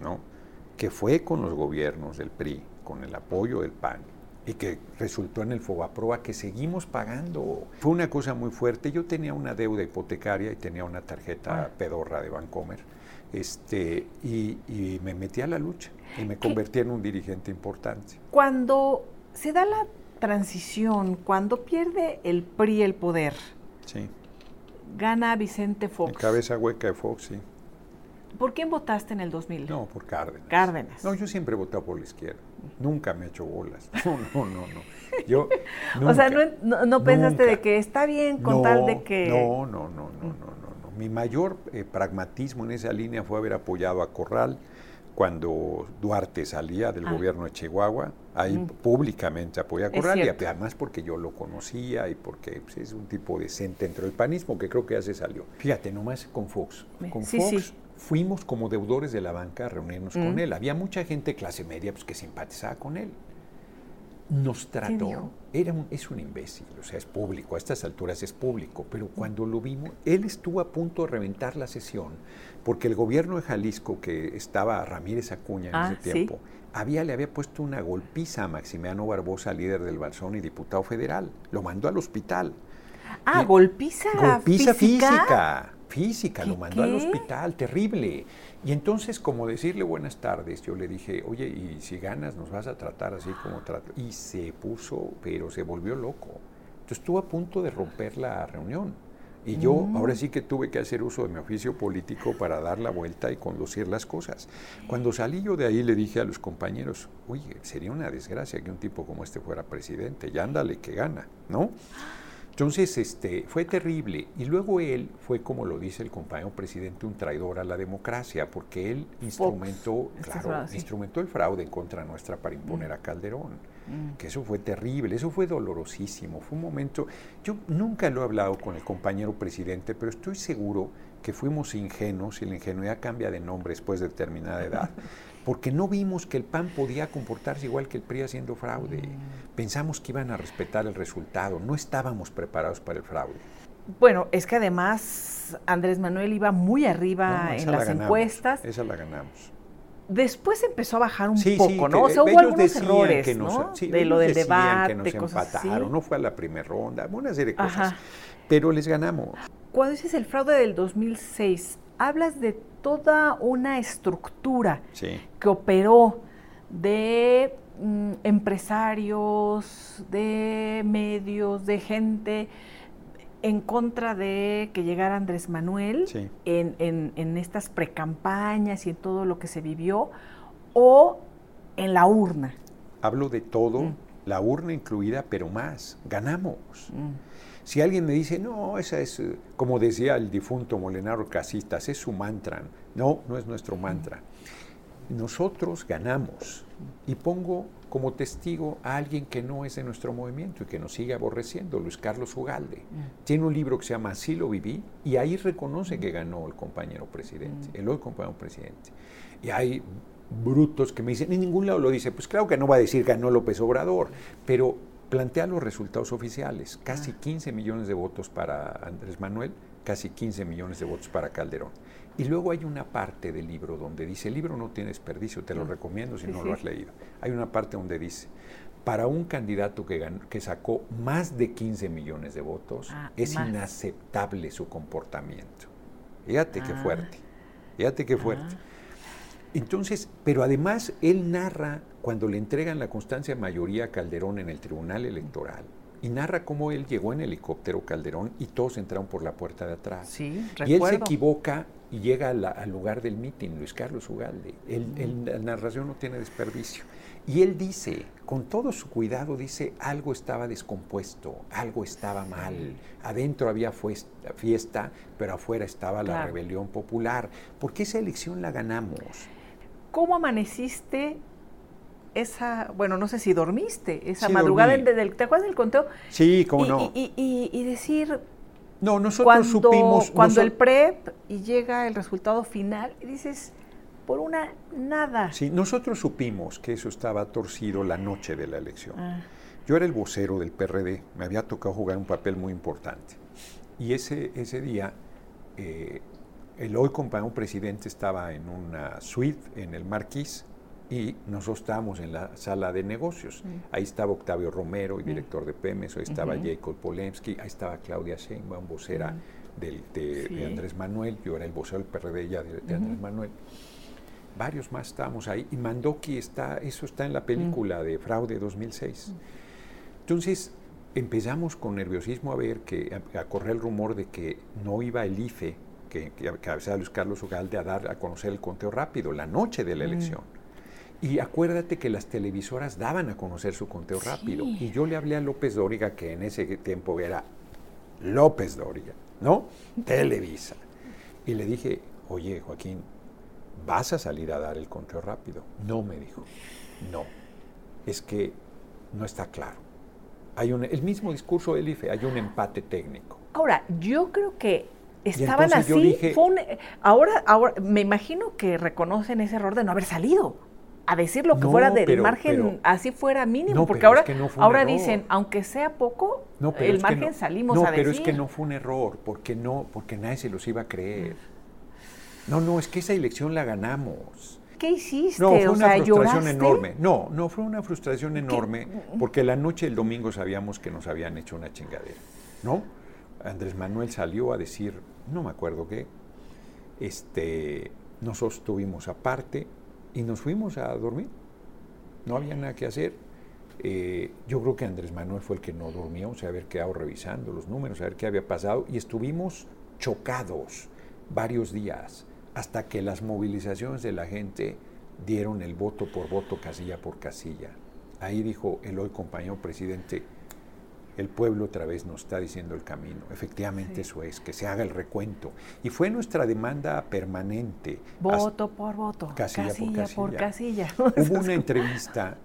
S1: ¿no? Que fue con los gobiernos del PRI, con el apoyo del PAN, y que resultó en el Fobaproa que seguimos pagando. Fue una cosa muy fuerte. Yo tenía una deuda hipotecaria y tenía una tarjeta ah. pedorra de Bancomer. Este, y, me metí a la lucha y me convertí en un dirigente importante.
S2: Cuando se da la transición, cuando pierde el PRI el poder,
S1: sí.
S2: gana Vicente Fox.
S1: En cabeza hueca de Fox, sí.
S2: ¿Por quién votaste en el 2000?
S1: No, por Cárdenas.
S2: Cárdenas.
S1: No, yo siempre he votado por la izquierda. Nunca me he hecho bolas. No, no, no, no. Yo,
S2: o sea, no, pensaste de que está bien con tal de que...
S1: No, no, no, no, no, no. Mi mayor eh, pragmatismo en esa línea fue haber apoyado a Corral cuando Duarte salía del ah. gobierno de Chihuahua. Ahí públicamente apoyé a Corral y además porque yo lo conocía y porque pues, es un tipo decente dentro del panismo que creo que ya se salió. Fíjate, nomás con Fox. Con Fox fuimos como deudores de la banca a reunirnos con mm. él. Había mucha gente clase media pues, que simpatizaba con él. Nos trató, era un, es un imbécil, o sea, es público, a estas alturas es público, pero cuando lo vimos, él estuvo a punto de reventar la sesión, porque el gobierno de Jalisco, que estaba Ramírez Acuña en ah, ese tiempo, había, le había puesto una golpiza a Maximiano Barbosa, líder del Balsón y diputado federal. Lo mandó al hospital.
S2: Ah, golpiza,
S1: golpiza física física, lo mandó al hospital, terrible. Y entonces, como decirle buenas tardes, yo le dije, oye, y si ganas, nos vas a tratar así como trato. Y se puso, pero se volvió loco. Entonces estuvo a punto de romper la reunión. Y yo mm. ahora sí que tuve que hacer uso de mi oficio político para dar la vuelta y conducir las cosas. Cuando salí yo de ahí le dije a los compañeros, oye, sería una desgracia que un tipo como este fuera presidente, ya ándale que gana, ¿no? Entonces, este, fue terrible. Y luego él fue, como lo dice el compañero presidente, un traidor a la democracia, porque él instrumentó, claro, instrumentó el fraude en contra nuestra para imponer mm. a Calderón. Mm. Que eso fue terrible, eso fue dolorosísimo. Fue un momento. Yo nunca lo he hablado con el compañero presidente, pero estoy seguro que fuimos ingenuos y la ingenuidad cambia de nombre después de determinada edad. porque no vimos que el PAN podía comportarse igual que el PRI haciendo fraude. Mm. Pensamos que iban a respetar el resultado, no estábamos preparados para el fraude.
S2: Bueno, es que además Andrés Manuel iba muy arriba en las encuestas.
S1: Esa la ganamos.
S2: Después empezó a bajar un poco, ¿no? O sea, hubo algunos errores, ¿no? de lo del debate,
S1: que nos empataron, no fue a la primera ronda, una serie de cosas. Pero les ganamos.
S2: Cuando dices el fraude del 2006, hablas de toda una estructura que operó de mm, empresarios, de medios, de gente en contra de que llegara Andrés Manuel en, estas precampañas y en todo lo que se vivió, o en la urna.
S1: Hablo de todo, mm. la urna incluida, pero más, ganamos. Mm. Si alguien me dice, no, esa es, eh, como decía el difunto Molenaro Casistas, es su mantra. No, no es nuestro mantra. Nosotros ganamos. Y pongo como testigo a alguien que no es de nuestro movimiento y que nos sigue aborreciendo, Luis Carlos Ugalde. Mm. Tiene un libro que se llama Así lo viví y ahí reconoce que ganó el compañero presidente, mm. el hoy compañero presidente. Y hay brutos que me dicen, en ningún lado lo dice, pues claro que no va a decir ganó López Obrador, pero plantea los resultados oficiales, casi 15 ah. millones de votos para Andrés Manuel, casi 15 millones de votos para Calderón. Y luego hay una parte del libro donde dice, el libro no tiene desperdicio, te lo mm. recomiendo si no lo has leído. Hay una parte donde dice, para un candidato que, que sacó más de 15 millones de votos, ah, es inaceptable su comportamiento. Fíjate qué ah. fuerte, fíjate qué fuerte. Entonces, pero además él narra cuando le entregan la constancia de mayoría a Calderón en el Tribunal Electoral y narra cómo él llegó en helicóptero Calderón y todos entraron por la puerta de atrás.
S2: Sí,
S1: y él se equivoca y llega al lugar del mitin, Luis Carlos Ugalde. la narración no tiene desperdicio. Y él dice, con todo su cuidado, dice, algo estaba descompuesto, algo estaba mal. Adentro había fiesta, pero afuera estaba la rebelión popular. porque esa elección la ganamos?
S2: ¿Cómo amaneciste esa, bueno, no sé si dormiste, esa madrugada del, ¿te acuerdas del conteo?
S1: Sí, cómo no.
S2: Y, decir...
S1: No, nosotros supimos...
S2: Cuando el PREP y llega el resultado final, y dices, por una nada.
S1: Sí, nosotros supimos que eso estaba torcido la noche de la elección. Ah. Yo era el vocero del PRD, me había tocado jugar un papel muy importante. Y ese, ese día, eh, el hoy compañero presidente estaba en una suite en el Marquís y nosotros estábamos en la sala de negocios. Mm. Ahí estaba Octavio Romero, el mm. director de Pemex, ahí estaba Jacob Polemski, ahí estaba Claudia Sheinbaum, vocera mm. de, Andrés Manuel, yo era el vocero del PRD ya de, Andrés Manuel. Varios más estábamos ahí y Mandoki está, eso está en la película de Fraude 2006. Entonces empezamos con nerviosismo a ver que, a, correr el rumor de que no iba el IFE, que, que cabezaba Luis Carlos Ugalde, a dar a conocer el conteo rápido la noche de la elección. Y acuérdate que las televisoras daban a conocer su conteo rápido. Y yo le hablé a López Dóriga, que en ese tiempo era López Dóriga, ¿no? Televisa. Y le dije, oye, Joaquín, ¿vas a salir a dar el conteo rápido? No, me dijo. No. Es que no está claro hay un, el mismo discurso del IFE, hay un empate técnico.
S2: Ahora, yo creo que estaban así. ahora, ahora, me imagino que reconocen ese error de no haber salido a decir lo que fuera del margen, así fuera mínimo, porque ahora, ahora dicen, aunque sea poco, el margen salimos a decir.
S1: No, pero es que no fue un error, porque no, porque nadie se los iba a creer. No, no, es que esa elección la ganamos.
S2: ¿Qué hiciste?
S1: No, fue una frustración enorme. No, no, fue una frustración enorme porque la noche del domingo sabíamos que nos habían hecho una chingadera, ¿no? Andrés Manuel salió a decir, no me acuerdo qué, este, nosotros estuvimos aparte y nos fuimos a dormir. No había nada que hacer. Eh, yo creo que Andrés Manuel fue el que no durmió, o sea, haber quedado revisando los números, a ver qué había pasado, y estuvimos chocados varios días hasta que las movilizaciones de la gente dieron el voto por voto, casilla por casilla. Ahí dijo el hoy compañero presidente, el pueblo otra vez nos está diciendo el camino. Efectivamente eso es, que se haga el recuento. Y fue nuestra demanda permanente.
S2: Voto por voto, casilla, por casilla.
S1: Hubo una entrevista,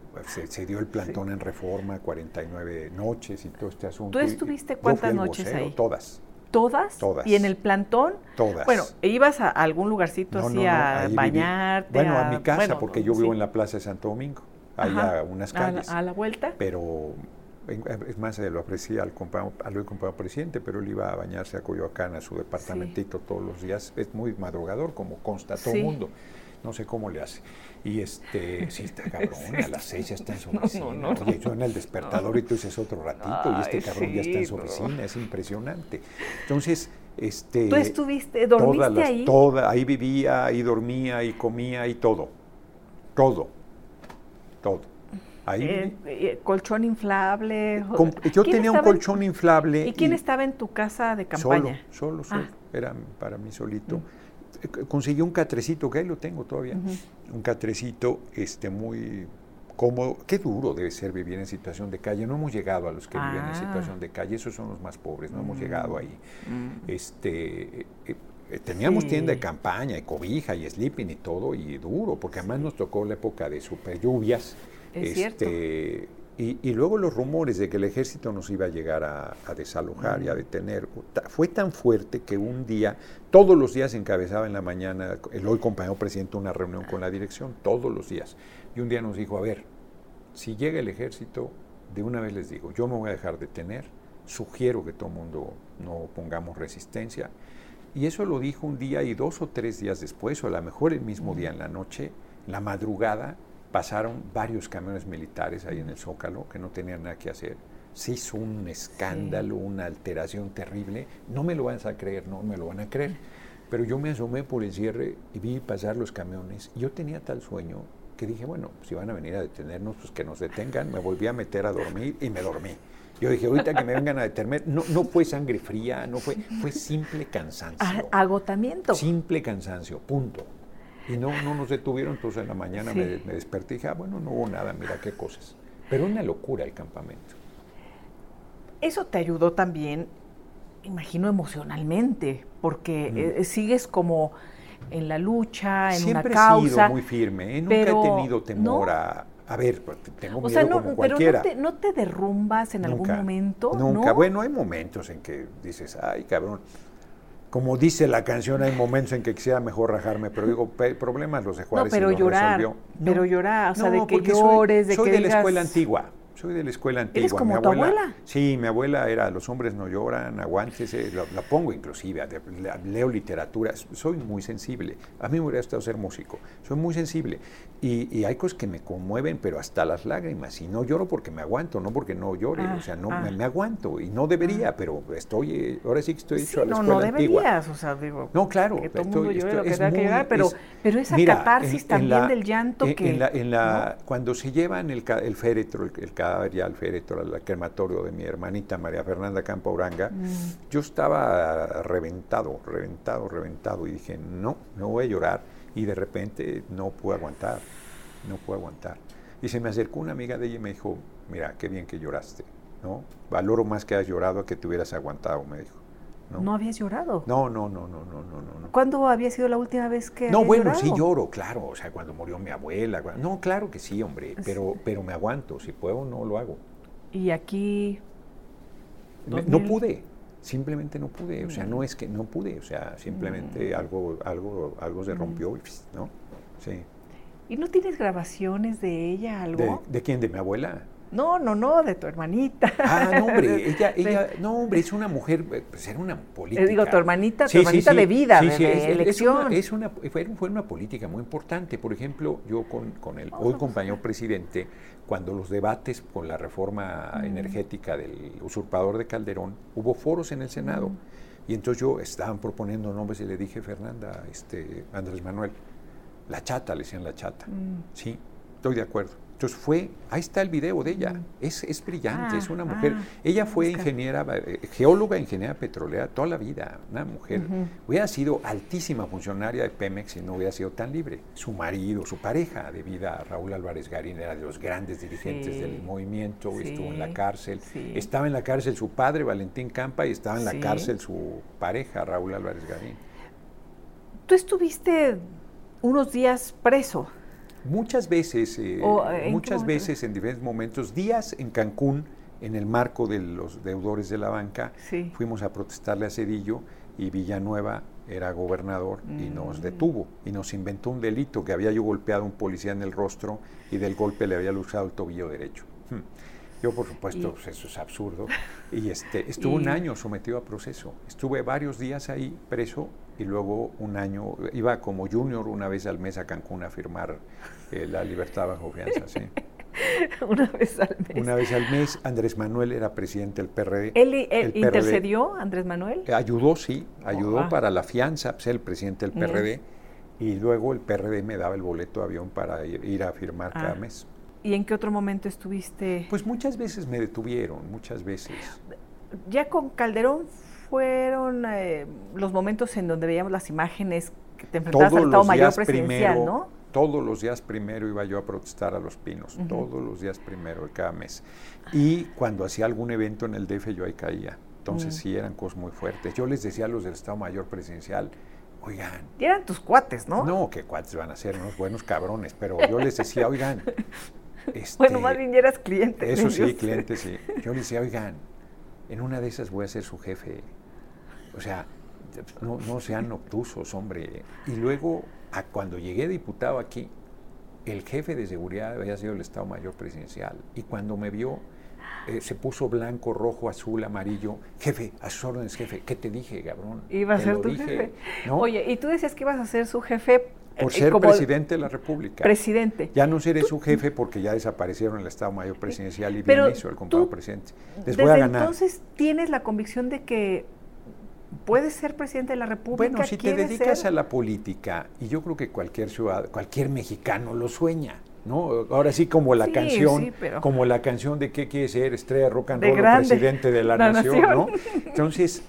S1: se, dio el plantón en reforma, 49 noches y todo este asunto.
S2: ¿Tú estuviste cuántas noches ahí?
S1: Todas.
S2: ¿Todas?
S1: Todas.
S2: ¿Y en el plantón?
S1: Todas.
S2: Bueno, ¿ibas a algún lugarcito así a bañarte?
S1: Bueno, a, mi casa, porque yo vivo en la Plaza de Santo Domingo. Hay unas calles.
S2: ¿A la, vuelta?
S1: Pero, es más, lo aprecié al compañero, al compañero presidente, pero él iba a bañarse a Coyoacán, a su departamentito todos los días. Es muy madrugador, como consta todo el mundo. No sé cómo le hace. Y este, sí, está cabrón, a las seis ya está en su oficina. No, no, Oye, suena el despertador y tú dices otro ratito y este cabrón ya está en su oficina, es impresionante. Entonces, este...
S2: ¿Tú estuviste, dormiste ahí?
S1: Toda, ahí vivía, ahí dormía, y comía, y todo. Todo. Todo. Ahí,
S2: eh, eh, colchón inflable.
S1: yo tenía un colchón inflable.
S2: ¿Y quién estaba en tu casa de campaña?
S1: Solo, solo, solo. Ah. Era para mí solito. Mm conseguí un catrecito, que ahí lo tengo todavía, un catrecito este, muy cómodo. Qué duro debe ser vivir en situación de calle. No hemos llegado a los que viven en ah. situación de calle, esos son los más pobres, no hemos mm. llegado ahí. Mm. Este, eh, eh, teníamos tienda de campaña, y cobija, y sleeping y todo, y duro, porque además nos tocó la época de super lluvias.
S2: Es este,
S1: y, luego los rumores de que el ejército nos iba a llegar a, desalojar y a detener, fue tan fuerte que un día, todos los días encabezaba en la mañana, el hoy compañero presidente una reunión con la dirección, todos los días. Y un día nos dijo, a ver, si llega el ejército, de una vez les digo, yo me voy a dejar detener, sugiero que todo el mundo no pongamos resistencia. Y eso lo dijo un día y dos o tres días después, o a lo mejor el mismo día en la noche, la madrugada, pasaron varios camiones militares ahí en el Zócalo que no tenían nada que hacer. Se hizo un escándalo, una alteración terrible. No me lo van a creer, no me lo van a creer. Pero yo me asomé por el cierre y vi pasar los camiones. Yo tenía tal sueño que dije, bueno, si van a venir a detenernos, pues que nos detengan. Me volví a meter a dormir y me dormí. Yo dije, ahorita que me vengan a detener, no, no fue sangre fría, no fue, fue simple cansancio.
S2: Agotamiento.
S1: Simple cansancio, punto. Y no, no nos detuvieron, entonces en la mañana me, desperté y dije, ah, bueno, no hubo nada, mira qué cosas. Pero una locura el campamento.
S2: Eso te ayudó también, imagino, emocionalmente, porque eh, sigues como en la lucha, en una causa.
S1: Siempre he sido muy firme, ¿eh? nunca he tenido temor a... A ver, tengo miedo o sea, no,
S2: pero no te, derrumbas en algún momento.
S1: Nunca. Bueno, hay momentos en que dices, ay, cabrón, como dice la canción, hay momentos en que quisiera mejor rajarme, pero digo, problemas los de Juárez
S2: no, pero
S1: y los
S2: llorar,
S1: resolvió.
S2: Pero llorar, o sea, de que llores, de
S1: soy
S2: que
S1: de la escuela antigua. Soy de la escuela antigua.
S2: ¿Eres como
S1: mi
S2: tu
S1: abuela,
S2: abuela?
S1: Sí, mi abuela era los hombres no lloran, aguántese, la, la pongo inclusive, la- leo literatura, soy muy sensible. A mí me hubiera gustado ser músico, soy muy sensible. Y, y hay cosas que me conmueven, pero hasta las lágrimas. Y no lloro porque me aguanto, no porque no llore.
S2: Ah,
S1: o sea, no
S2: ah.
S1: me, me aguanto. Y no debería, pero estoy, eh, ahora sí que estoy
S2: Sí,
S1: hecho a la
S2: no,
S1: escuela
S2: no
S1: antigua.
S2: deberías, o sea, digo,
S1: No, claro.
S2: que todo el mundo llore lo que tenga que llorar, pero,
S1: es-
S2: pero esa
S1: Mira,
S2: catarsis
S1: en- en
S2: también
S1: la-
S2: del llanto
S1: en-
S2: que...
S1: en la- en la- Cuando se llevan el, el féretro, el, el ya al féretro, al crematorio de mi hermanita María Fernanda Campo Uranga,
S2: Mm.
S1: yo estaba reventado, reventado, reventado, y dije, no, no voy a llorar. Y de repente no pude aguantar, no pude aguantar. Y se me acercó una amiga de ella y me dijo, mira, qué bien que lloraste, ¿no? Valoro más que hayas llorado a que te hubieras aguantado, me dijo.
S2: ¿No?
S1: ¿no?
S2: habías llorado.
S1: No, no, no, no, no, no, no.
S2: ¿Cuándo había sido la última vez que
S1: No, bueno,
S2: llorado?
S1: sí lloro, claro, o sea, cuando murió mi abuela. No, claro que sí, hombre, pero, pero me aguanto, si puedo, no lo hago.
S2: Y aquí...
S1: No
S2: 2000.
S1: pude, simplemente no pude, o sea, no es que no pude, o sea, simplemente algo, algo, algo se rompió, pss, ¿no? Sí.
S2: ¿Y no tienes grabaciones de ella, algo?
S1: ¿De, de quién? ¿De mi abuela?
S2: No, no, no, de tu hermanita.
S1: Ah, no, hombre, ella, ella, no, hombre, es una mujer, eh, pues era una política.
S2: Digo, tu hermanita, tu hermanita de vida, de- de
S1: es- es,
S2: elección.
S1: una, es una- fue, fue una política muy importante. Por ejemplo, yo con, con el hoy compañero presidente, cuando los debates con la reforma
S2: Mm.
S1: energética del usurpador de Calderón, hubo foros en el Senado.
S2: Mm.
S1: Y entonces yo estaban proponiendo nombres y le dije, Fernanda, este, Andrés Manuel, la chata, le decían la chata.
S2: Mm.
S1: Sí, estoy de acuerdo. Entonces fue, ahí está el video de ella, es, es brillante,
S2: Ah,
S1: es una mujer.
S2: ah,
S1: ella fue ingeniera, eh, geóloga, ingeniera petrolera toda la vida, una mujer. Hubiera sido altísima funcionaria de Pemex si no hubiera sido tan libre. Su marido, su pareja de vida, Raúl Álvarez Garín, era de los grandes dirigentes
S2: Sí.
S1: del movimiento, estuvo en la cárcel.
S2: sí.
S1: Estaba en la cárcel su padre, Valentín Campa, y estaba en la cárcel su pareja, Raúl Álvarez Garín.
S2: Tú estuviste unos días preso.
S1: Muchas veces, eh,
S2: O, ¿en
S1: muchas veces en diferentes momentos, días en Cancún, en el marco de los deudores de la banca,
S2: Sí.
S1: fuimos a protestarle a Cedillo y Villanueva era gobernador y nos
S2: Mm.
S1: detuvo y nos inventó un delito que había yo golpeado a un policía en el rostro y del golpe le había luchado el tobillo derecho. Hmm. Yo, por supuesto,
S2: Y-
S1: pues, eso es absurdo. Y este, estuve un año sometido a proceso. Estuve varios días ahí preso y luego un año, iba como junior una vez al mes a Cancún a firmar eh, la libertad bajo fianza. sí.
S2: una vez al mes.
S1: Una vez al mes, Andrés Manuel era presidente del PRD.
S2: ¿Él, él
S1: el PRD.
S2: intercedió, Andrés Manuel?
S1: Ayudó, sí, ayudó
S2: ah.
S1: para la fianza, pues, el presidente del. PRD. Y luego el PRD me daba el boleto de avión para ir, ir a firmar cada
S2: Ah.
S1: mes.
S2: ¿Y en qué otro momento estuviste?
S1: Pues muchas veces me detuvieron, muchas veces.
S2: ya con Calderón fueron eh, los momentos en donde veíamos las imágenes que te enfrentabas
S1: Todos
S2: al Estado Mayor Presidencial,
S1: primero,
S2: ¿no?
S1: todos los días primero iba yo a protestar a Los Pinos, todos los días primero de cada mes. Y cuando hacía algún evento en el DF yo ahí caía. Entonces
S2: Mm.
S1: sí eran cosas muy fuertes. Yo les decía a los del Estado Mayor Presidencial, oigan,
S2: Y eran tus cuates, ¿no?
S1: no, que cuates van a ser unos buenos cabrones, pero yo les decía, oigan, este,
S2: Bueno, más bien eras cliente.
S1: eso sí,
S2: ellos.
S1: clientes sí. Yo les decía, oigan, en una de esas voy a ser su jefe. O sea, no, no sean obtusos, hombre. Y luego, a cuando llegué diputado aquí, el jefe de seguridad había sido el Estado Mayor Presidencial. Y cuando me vio, eh, se puso blanco, rojo, azul, amarillo. Jefe, a sus órdenes, jefe. ¿Qué te dije, cabrón?
S2: Iba a
S1: Te
S2: ser tu
S1: dije,
S2: jefe.
S1: ¿no?
S2: Oye, y tú decías que ibas a ser su jefe.
S1: Por
S2: eh,
S1: ser
S2: como
S1: presidente de la República.
S2: Presidente.
S1: Ya no seré su jefe porque ya desaparecieron el Estado Mayor Presidencial y
S2: Pero
S1: bien hizo el compadre presidente. Les voy a ganar.
S2: entonces tienes la convicción de que puedes ser presidente de la República.
S1: Bueno, si te
S2: ¿Quieres
S1: dedicas
S2: ser?
S1: a la política, y yo creo que cualquier ciudad, cualquier mexicano lo sueña, ¿no? Ahora sí como la
S2: Sí,
S1: canción,
S2: sí, pero-
S1: como la canción de qué quiere ser estrella de rock and
S2: De
S1: roll o
S2: grande,
S1: presidente de la,
S2: la
S1: nación,
S2: nación.
S1: ¿no? Entonces,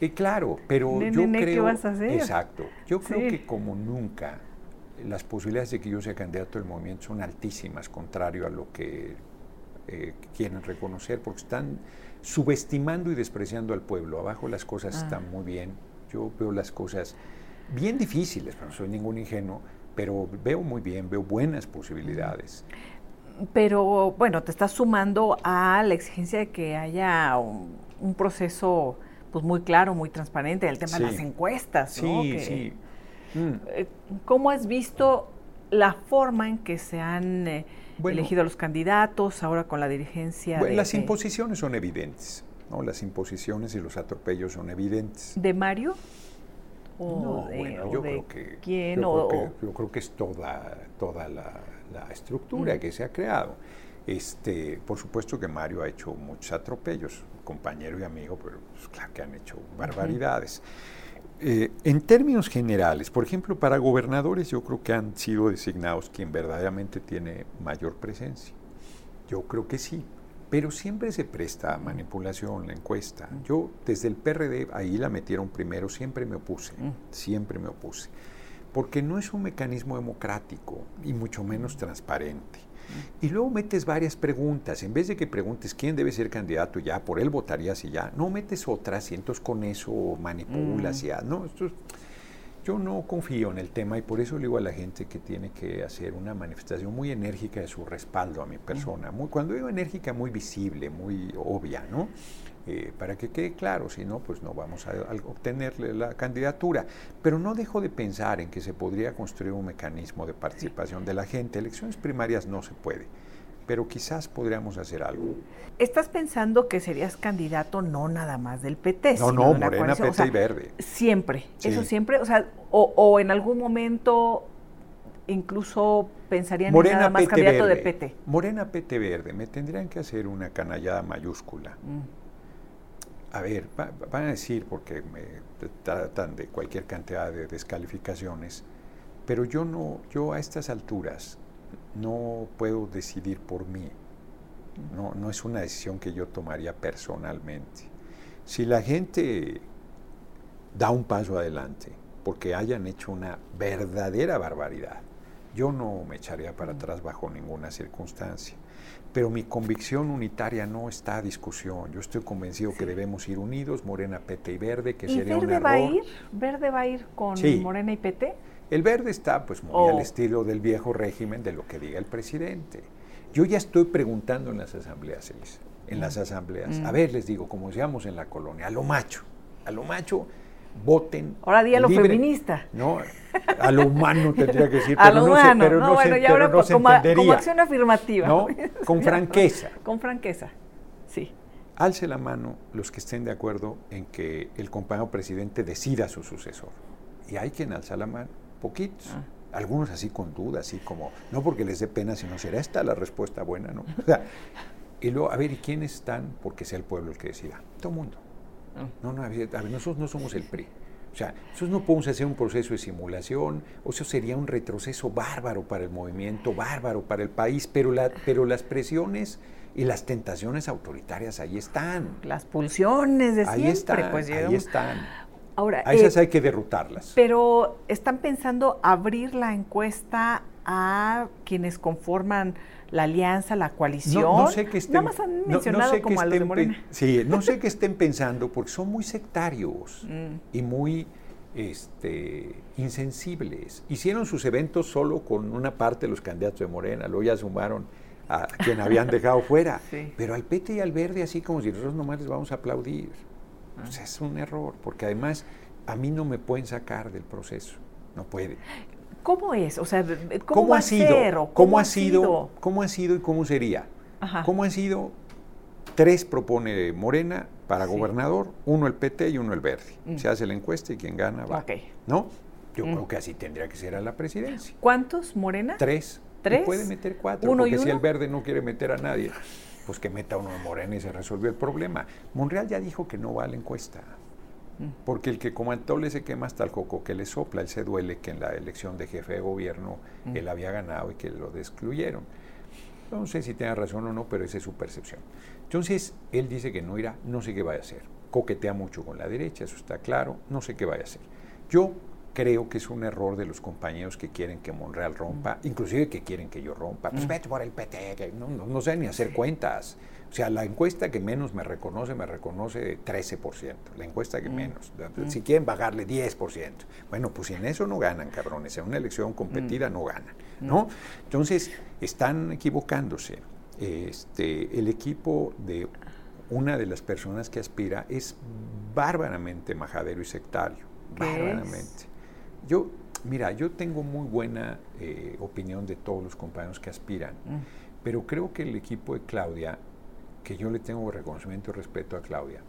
S1: eh, claro, pero yo
S2: ¿qué
S1: creo,
S2: vas a hacer?
S1: exacto, yo creo
S2: Sí.
S1: que como nunca las posibilidades de que yo sea candidato del movimiento son altísimas, contrario a lo que eh, quieren reconocer, porque están subestimando y despreciando al pueblo. Abajo las cosas
S2: Ah.
S1: están muy bien. Yo veo las cosas bien difíciles, pero no soy ningún ingenuo, pero veo muy bien, veo buenas posibilidades.
S2: Pero bueno, te estás sumando a la exigencia de que haya un, un proceso pues muy claro, muy transparente, el tema de las encuestas, ¿no?
S1: Sí, sí.
S2: Eh, ¿Cómo has visto la forma en que se han eh, elegido los candidatos ahora con la dirigencia?
S1: Bueno, las imposiciones son evidentes, ¿no? Las imposiciones y los atropellos son evidentes.
S2: ¿De Mario?
S1: no, bueno, yo creo que, ¿quién? Yo, creo que, es toda, toda la, estructura mm. que se ha creado. Este, por supuesto que Mario ha hecho muchos atropellos, compañero y amigo, pero pues, claro que han hecho barbaridades. Eh, en términos generales, por ejemplo, para gobernadores yo creo que han sido designados quien verdaderamente tiene mayor presencia. Yo creo que sí, pero siempre se presta a manipulación la encuesta. Yo desde el PRD, ahí la metieron primero, siempre me opuse, siempre me opuse, porque no es un mecanismo democrático y mucho menos transparente. Y luego metes varias preguntas. En vez de que preguntes quién debe ser candidato ya, por él votarías y ya, no metes otras y entonces con eso manipulas y ya. No, yo no confío en el tema y por eso le digo a la gente que tiene que hacer una manifestación muy enérgica de su respaldo a mi persona. Muy, cuando digo enérgica, muy visible, muy obvia, ¿no? Eh, para que quede claro, si no, pues no vamos a, obtenerle la candidatura. Pero no dejo de pensar en que se podría construir un mecanismo de participación de la gente. Elecciones primarias no se puede, pero quizás podríamos hacer algo.
S2: ¿Estás pensando que serías candidato no nada más del PT?
S1: No, no, Morena, PT y Verde.
S2: Siempre, eso siempre, o sea, o, en algún momento incluso pensarían en nada más candidato de PT.
S1: Morena, PT, Verde, me tendrían que hacer una canallada mayúscula. Mm a ver, van a decir, porque me tratan de cualquier cantidad de descalificaciones, pero yo no, yo a estas alturas no puedo decidir por mí. No, no es una decisión que yo tomaría personalmente. Si la gente da un paso adelante porque hayan hecho una verdadera barbaridad, yo no me echaría para atrás bajo ninguna circunstancia pero mi convicción unitaria no está a discusión. Yo estoy convencido que debemos ir unidos, Morena, PT y Verde, que sería un error.
S2: Va a ir? ¿Verde va a ir con Morena y PT?
S1: El verde está pues muy al oh. estilo del viejo régimen de lo que diga el presidente. Yo ya estoy preguntando en las asambleas, Elisa, en las mm. asambleas. A mm. ver, les digo, como decíamos en la colonia, a lo macho, a lo macho, voten.
S2: Ahora día lo feminista.
S1: No, a lo humano tendría que decir,
S2: pero a lo no humano, pero no, bueno, se, ahora como, como, acción afirmativa.
S1: ¿no? Con franqueza.
S2: Con franqueza, sí.
S1: Alce la mano los que estén de acuerdo en que el compañero presidente decida su sucesor. Y hay quien alza la mano, poquitos. Ah. Algunos así con duda, así como, no porque les dé pena, sino será esta la respuesta buena, ¿no? O sea, y luego, a ver, ¿y quiénes están? Porque sea el pueblo el que decida. Todo el mundo. Ah. No, no, a ver, nosotros no somos el PRI. O sea, nosotros no podemos hacer un proceso de simulación, o eso sería un retroceso bárbaro para el movimiento, bárbaro para el país, pero, la, pero las presiones y las tentaciones autoritarias ahí están.
S2: Las pulsiones de ahí siempre.
S1: Están,
S2: pues,
S1: ahí están. Ahora, a esas eh, hay que derrotarlas.
S2: Pero están pensando abrir la encuesta a quienes conforman la alianza, la coalición. No, sé qué estén, Nada más han mencionado como a los de Morena.
S1: Sí, no sé qué estén pensando porque son muy sectarios mm. y muy este, insensibles. Hicieron sus eventos solo con una parte de los candidatos de Morena, luego ya sumaron a quien habían dejado fuera. Pero al PT y al Verde así como si nosotros nomás les vamos a aplaudir. Pues es un error, porque además a mí no me pueden sacar del proceso. No puede.
S2: ¿Cómo es? O sea, ¿cómo, ha sido?
S1: ¿Cómo, ha sido? ¿Cómo ha sido y cómo sería? ¿Cómo han sido? Tres propone Morena para gobernador, uno el PT y uno el Verde. Mm. Se hace la encuesta y quien gana va. ¿No? Yo mm. creo que así tendría que ser a la presidencia.
S2: ¿Cuántos Morena?
S1: Tres.
S2: ¿Tres?
S1: puede meter cuatro, ¿Uno porque si el Verde no quiere meter a nadie, pues que meta uno de Morena y se resuelve el problema. Monreal ya dijo que no va a la encuesta. Porque el que como tole se quema hasta el coco que le sopla, él se duele que en la elección de jefe de gobierno él había ganado y que lo excluyeron. No sé si tiene razón o no, pero esa es su percepción. Entonces, él dice que no irá, no sé qué vaya a hacer. Coquetea mucho con la derecha, eso está claro, no sé qué vaya a hacer. Yo creo que es un error de los compañeros que quieren que Monreal rompa, inclusive que quieren que yo rompa. Pues vete por el PT, que no, no, no sé ni hacer cuentas. O sea, la encuesta que menos me reconoce, me reconoce 13%, la encuesta que mm. menos. Si quieren bajarle 10%, bueno, pues si en eso no ganan, cabrones, en una elección competida no ganan, ¿no? Entonces, están equivocándose. Este, el equipo de una de las personas que aspira es bárbaramente majadero y sectario. Bárbaramente. Yo, mira, yo tengo muy buena eh, opinión de todos los compañeros que aspiran, mm. pero creo que el equipo de Claudia, que yo le tengo reconocimiento y respeto a Claudia,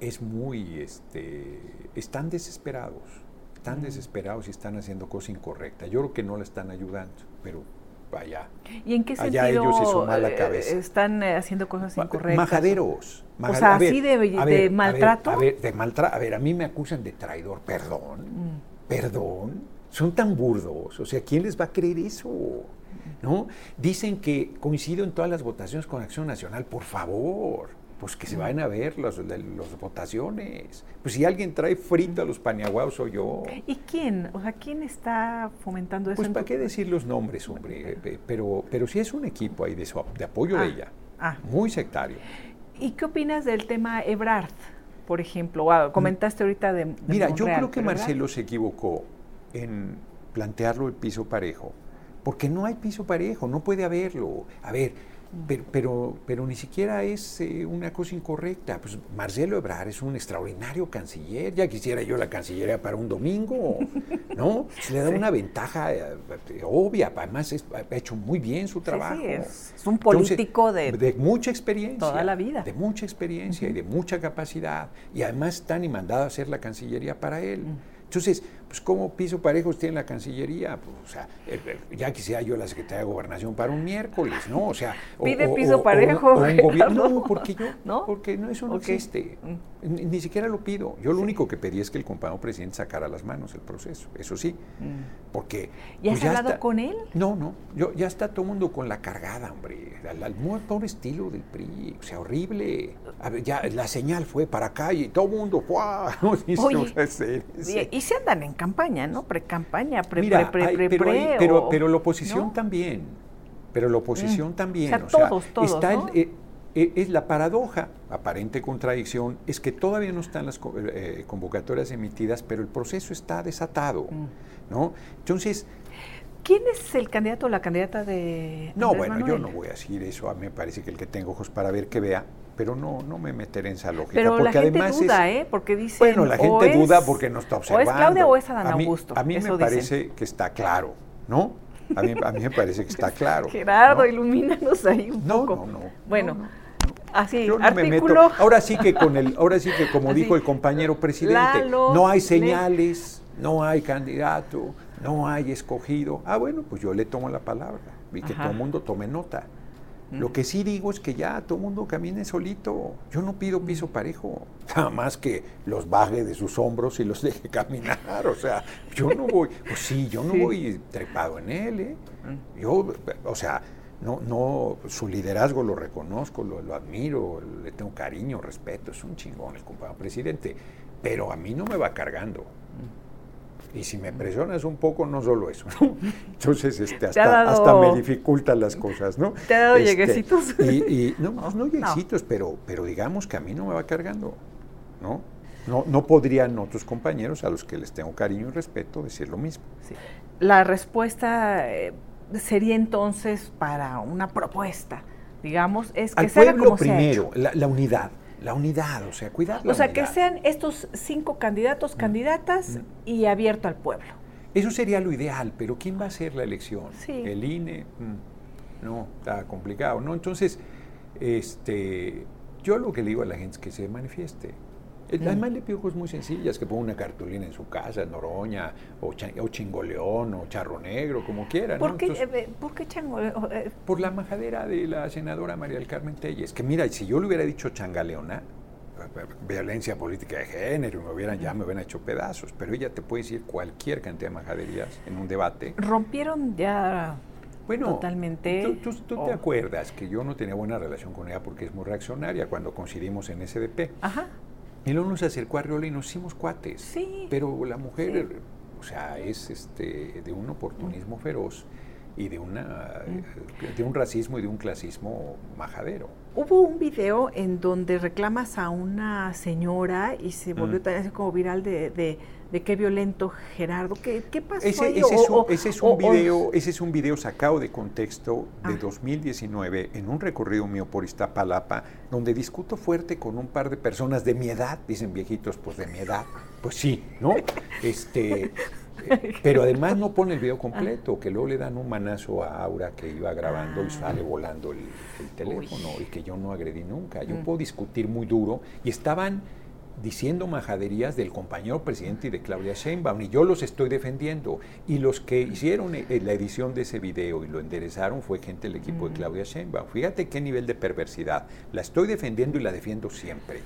S1: es muy, este, están desesperados, están mm. desesperados y están haciendo cosas incorrectas. Yo creo que no le están ayudando, pero vaya.
S2: ¿Y en qué sentido ellos la eh, cabeza. están eh, haciendo cosas incorrectas?
S1: Majaderos.
S2: o sea, así de, maltrato.
S1: A ver, de maltrato. A ver, a mí me acusan de traidor, perdón, mm. perdón. Son tan burdos, o sea, ¿quién les va a creer eso? ¿No? Dicen que coincido en todas las votaciones con Acción Nacional, por favor pues que se vayan a ver las los votaciones. Pues si alguien trae frito a los paniaguaos soy yo.
S2: ¿Y quién? O sea, ¿quién está fomentando eso?
S1: Pues para qué decir los nombres, hombre. Pero, pero sí es un equipo ahí de, de apoyo de ah, ella. Ah. Muy sectario.
S2: ¿Y qué opinas del tema Ebrard, por ejemplo? Ah, comentaste ahorita de...
S1: Mira, yo creo que Marcelo se equivocó en plantearlo el piso parejo. Porque no hay piso parejo, no puede haberlo. A ver, pero, pero, ni siquiera es eh, una cosa incorrecta. Pues Marcelo Ebrard es un extraordinario canciller. Ya quisiera yo la cancillería para un domingo, ¿no? Se le da una ventaja eh, obvia. Además, ha hecho muy bien su trabajo. Sí,
S2: es, un político de,
S1: de, mucha experiencia.
S2: Toda la vida.
S1: De mucha experiencia y de mucha capacidad. Y además está ni mandado a hacer la cancillería para él. Entonces, pues ¿cómo piso parejos tiene la Cancillería? Pues, o sea, ya quisiera yo la Secretaría de Gobernación para un miércoles, ¿no? O sea,
S2: pide piso parejo.
S1: un gobierno, no, porque yo, ¿no? Porque no, eso no existe. Mm. Ni, siquiera lo pido. Yo lo único que pedí es que el compañero presidente sacara las manos el proceso, eso sí. Mm. Porque.
S2: ¿Y has pues, hablado con él?
S1: No, no. Yo, ya está todo el mundo con la cargada, hombre. Al, muy pobre estilo del PRI. O sea, horrible. ya la señal fue para acá y todo el mundo fue.
S2: y, y se andan en campaña, ¿no? Pre-campaña, pre, pre, pre,
S1: pero, pero, pero, la oposición también. Pero la oposición mm. también.
S2: O sea, todos, todos, está
S1: eh, eh, es la paradoja, aparente contradicción, es que todavía no están las eh, convocatorias emitidas, pero el proceso está desatado, mm. ¿no? Entonces...
S2: ¿Quién es el candidato o la candidata de...
S1: No, bueno, yo no voy a decir eso, a mí me parece que el que tengo ojos para ver que vea, pero no, no me meteré en esa lógica.
S2: Pero
S1: porque
S2: la gente
S1: además
S2: duda, ¿eh? Porque dice.
S1: Bueno, la gente duda porque no está observando.
S2: O es Claudia o es Adán Augusto.
S1: A mí, me parece que está claro, ¿no? A mí, a mí me parece que está claro.
S2: Gerardo, ilumínanos ahí un poco.
S1: No, no, no.
S2: Bueno. Así,
S1: Yo no me meto. Ahora sí que con el, ahora sí que como dijo el compañero presidente, no hay señales, no hay candidato, no hay escogido. Ah, bueno, pues yo le tomo la palabra y que todo el mundo tome nota. Lo que sí digo es que ya todo el mundo camine solito. Yo no pido piso parejo, nada más que los baje de sus hombros y los deje caminar. O sea, yo no voy, pues sí, yo no voy trepado en él. ¿eh? Yo, o sea, no, no, su liderazgo lo reconozco, lo, lo, admiro, le tengo cariño, respeto, es un chingón el compañero presidente, pero a mí no me va cargando. Y si me presionas un poco, no solo eso, Entonces, este, hasta, me dificultan las cosas, ¿no?
S2: ¿Te ha dado este, lleguecitos?
S1: Y, no, pues no, lleguecitos, Pero, pero digamos que a mí no me va cargando, ¿no? No, no podrían otros compañeros a los que les tengo cariño y respeto decir lo mismo.
S2: La respuesta eh, sería entonces para una propuesta, digamos, es que
S1: Al pueblo primero, La, unidad la unidad, o sea, cuidar
S2: O sea, que sean estos cinco candidatos, mm. candidatas mm. y abierto al pueblo.
S1: Eso sería lo ideal, pero ¿quién va a hacer la elección? ¿El INE? Mm, no, está complicado, ¿no? Entonces, este, yo lo que le digo a la gente es que se manifieste. Además le pido cosas muy sencillas, que ponga una cartulina en su casa, Noroña, o, o Chingoleón, o Charro Negro, como quiera.
S2: ¿Por, qué, eh, ¿Por qué Changoleón? Eh,
S1: por la majadera de la senadora María del Carmen Telles, que mira, si yo le hubiera dicho Changaleona, violencia política de género, me hubieran, ya me hubieran hecho pedazos, pero ella te puede decir cualquier cantidad de majaderías en un debate.
S2: Rompieron ya bueno, totalmente.
S1: Tú, te acuerdas que yo no tenía buena relación con ella porque es muy reaccionaria cuando coincidimos en SDP. Ajá. Y luego nos acercó a Riola y nos hicimos cuates.
S2: Sí.
S1: Pero la mujer, o sea, es este, de un oportunismo feroz y de, una, mm. de un racismo y de un clasismo majadero.
S2: Hubo un video en donde reclamas a una señora y se volvió también así como viral de, de, qué violento Gerardo. ¿Qué, qué pasó?
S1: Ese,
S2: ahí?
S1: ese, es un, ese, es un, video, ese es un video sacado de contexto de 2019 ah. en un recorrido mío por Iztapalapa, donde discuto fuerte con un par de personas de mi edad, dicen viejitos, pues de mi edad. Pues sí, ¿no? Este. Pero además no pone el video completo, que luego le dan un manazo a Aura que iba grabando y ah. sale volando el, teléfono y que yo no agredí nunca. Yo mm. puedo discutir muy duro y estaban diciendo majaderías del compañero presidente y de Claudia Sheinbaum y yo los estoy defendiendo y los que hicieron eh, la edición de ese video y lo enderezaron fue gente del equipo de. Claudia Sheinbaum. Fíjate qué nivel de perversidad. La estoy defendiendo y la defiendo siempre.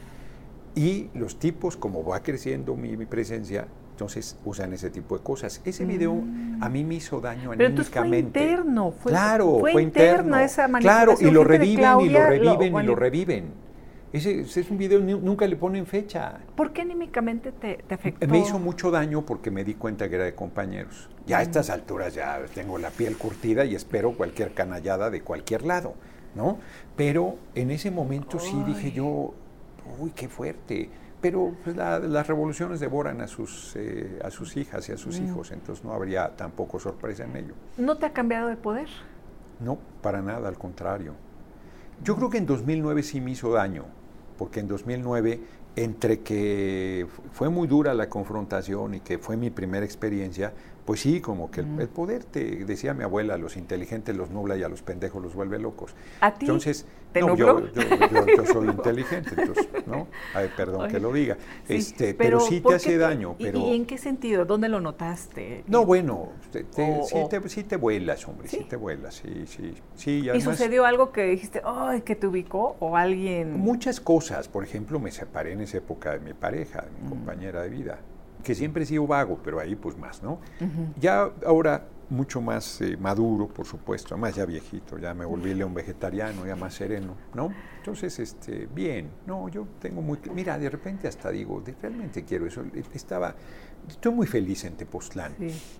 S1: Y los tipos, como va creciendo mi presencia, entonces usan ese tipo de cosas. Ese video mm. a mí me hizo daño
S2: Pero anímicamente. Fue interno, fue,
S1: claro, fue, interno. Esa claro, y lo reviven y lo reviven y lo reviven. Ese, es un video, nunca le ponen fecha.
S2: ¿Por qué anímicamente te, afectó?
S1: Me hizo mucho daño porque me di cuenta que era de compañeros. Ya a estas alturas ya tengo la piel curtida y espero cualquier canallada de cualquier lado, ¿no? Pero en ese momento sí dije yo, uy, qué fuerte pero pues, las revoluciones devoran a sus, eh, a sus hijas y a sus mm. hijos, entonces no habría tampoco sorpresa en ello.
S2: ¿No te ha cambiado el poder?
S1: No, para nada, al contrario. Yo creo que en 2009 sí me hizo daño, porque en 2009, entre que fue muy dura la confrontación y que fue mi primera experiencia, pues sí, como que el, poder, te decía mi abuela, los inteligentes los nubla y a los pendejos los vuelve locos.
S2: ¿A ti?
S1: Entonces, no, yo, yo, soy inteligente, entonces, ¿no? Ay, perdón que lo diga. este, pero, sí te hace daño. Pero,
S2: ¿Y en qué sentido? ¿Dónde lo notaste?
S1: No, bueno, te, sí, te, vuelas, hombre, sí, te vuelas, sí, sí. sí
S2: y, sucedió algo que dijiste, ay, que te ubicó o alguien...?
S1: Muchas cosas, por ejemplo, me separé en esa época de mi pareja, de mi mm. compañera de vida que siempre he sido vago, pero ahí pues más, ¿no? Ya ahora mucho más eh, maduro, por supuesto, además ya viejito, ya me volví león vegetariano, ya más sereno, ¿no? Entonces, este, bien, no, yo tengo muy... Mira, de repente hasta digo, realmente quiero eso. Estaba, Estoy muy feliz en Tepoztlán.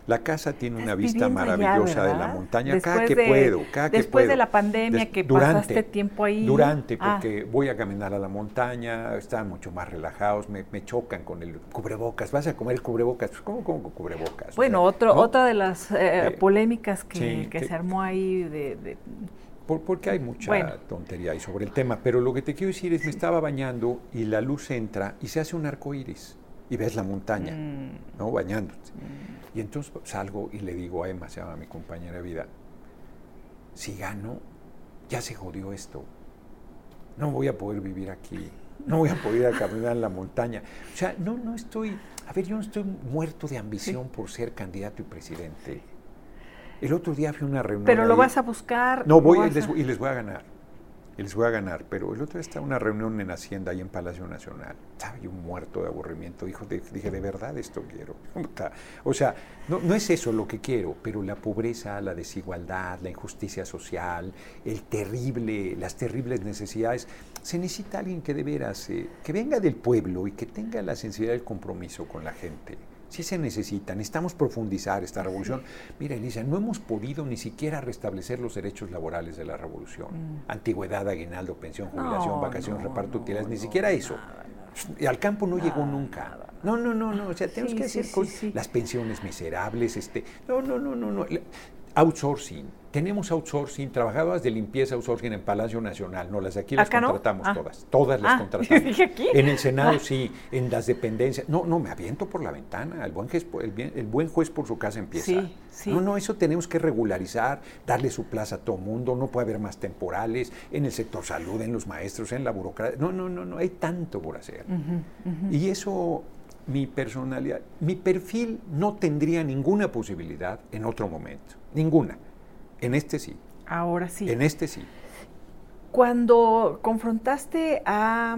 S1: La casa tiene una vista maravillosa de la montaña. cada que puedo, cada
S2: que
S1: puedo.
S2: Después de la pandemia que pasaste tiempo ahí.
S1: Durante, ah. porque voy a caminar a la montaña, están mucho más relajados, me, chocan con el cubrebocas. ¿Vas a comer el cubrebocas? Pues, ¿Cómo con cubrebocas?
S2: Bueno, otro, otra de las eh, eh, polémicas que, se armó ahí de,
S1: porque hay mucha tontería ahí sobre el tema, pero lo que te quiero decir es, me estaba bañando y la luz entra y se hace un arco iris y ves la montaña, mm. ¿no? Bañándote. Mm. Y entonces salgo y le digo a Emma, se llama mi compañera de vida, si gano, ya se jodió esto. No voy a poder vivir aquí. No voy a poder caminar en la montaña. O sea, no, no estoy, a ver, yo no estoy muerto de ambición por ser candidato y presidente. El otro día fui a una reunión.
S2: Pero lo vas a buscar.
S1: No, voy y les voy a ganar y les voy a ganar. Pero el otro día estaba una reunión en Hacienda, ahí en Palacio Nacional. Estaba yo muerto de aburrimiento. Dijo, dije, de verdad esto quiero. O sea, no, no, es eso lo que quiero, pero la pobreza, la desigualdad, la injusticia social, el terrible, las terribles necesidades. Se necesita alguien que de veras, eh, que venga del pueblo y que tenga la sensibilidad del compromiso con la gente. Sí se necesita, necesitamos profundizar esta revolución. Mira, Elisa, no hemos podido ni siquiera restablecer los derechos laborales de la revolución. Mm. Antigüedad, aguinaldo, pensión, jubilación, vacación, reparto, utilidades, ni siquiera eso. Y al campo no llegó nunca. No, no, no, no. O sea, tenemos que hacer las pensiones miserables, este. No, no, no, no, no. Outsourcing tenemos outsourcing, trabajadoras de limpieza outsourcing en Palacio Nacional, no las de aquí las contratamos ah. todas, todas las ah, contratamos.
S2: Aquí.
S1: En el Senado ah. sí, en las dependencias. No, no, me aviento por la ventana, el buen, juez, el, buen juez por su casa empieza. Sí, sí. No, no, eso tenemos que regularizar, darle su plaza a todo mundo, no puede haber más temporales en el sector salud, en los maestros, en la burocracia. No, no, no, no, hay tanto por hacer. Y eso mi personalidad, mi perfil no tendría ninguna posibilidad en otro momento, ninguna. En este sí.
S2: Ahora sí.
S1: En este sí.
S2: Cuando confrontaste a.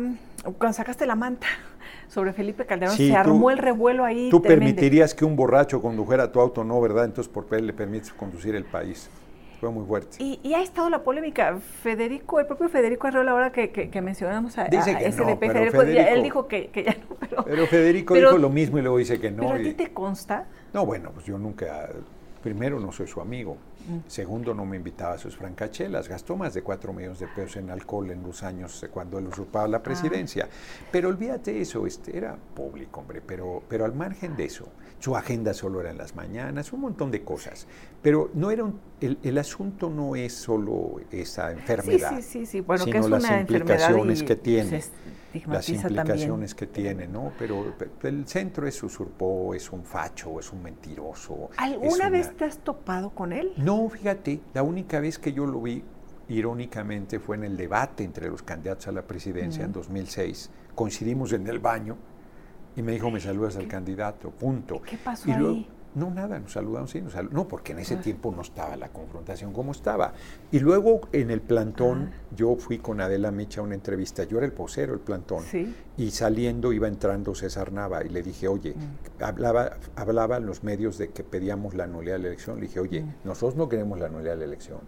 S2: Cuando sacaste la manta sobre Felipe Calderón, se armó el revuelo ahí.
S1: Tú permitirías que un borracho condujera tu auto, ¿no? ¿Verdad? Entonces, ¿por qué le permites conducir el país? Fue muy fuerte.
S2: Y, ha estado la polémica. Federico, el propio Federico Arreola, ahora que, que, mencionamos a,
S1: dice que no,
S2: Federico, él dijo que, ya no.
S1: Pero, pero Federico dijo lo mismo y luego dice que no.
S2: ¿Pero a ti te consta?
S1: No, bueno, pues yo nunca. Primero, no soy su amigo. Mm. Segundo, no me invitaba a sus francachelas. Gastó más de cuatro millones de pesos en alcohol en los años cuando él usurpaba la ah. presidencia. Pero olvídate eso, este, era público, hombre. Pero, pero al margen de eso, su agenda solo era en las mañanas, un montón de cosas. Pero no era el, asunto no es solo esa enfermedad,
S2: sí, sí, sí, Bueno,
S1: sino
S2: que es
S1: las
S2: una
S1: implicaciones que tiene. Las implicaciones que tiene, ¿no? Pero, el centro es usurpó, es un facho, es un mentiroso.
S2: ¿Alguna vez te has topado con él?
S1: No, fíjate, la única vez que yo lo vi irónicamente fue en el debate entre los candidatos a la presidencia en 2006. Coincidimos en el baño y me dijo, me saludas al candidato, punto.
S2: ¿Qué pasó ahí?
S1: No, nada, nos saludamos, sí, nos saludamos. No, porque en ese tiempo no estaba la confrontación como estaba. Y luego en el plantón, ah. yo fui con Adela Micha a una entrevista. Yo era el posero, el plantón. Y saliendo iba entrando César Nava y le dije, oye, mm. hablaba, hablaba en los medios de que pedíamos la nulidad de la elección. Le dije, oye, mm. nosotros no queremos la nulidad de la elección.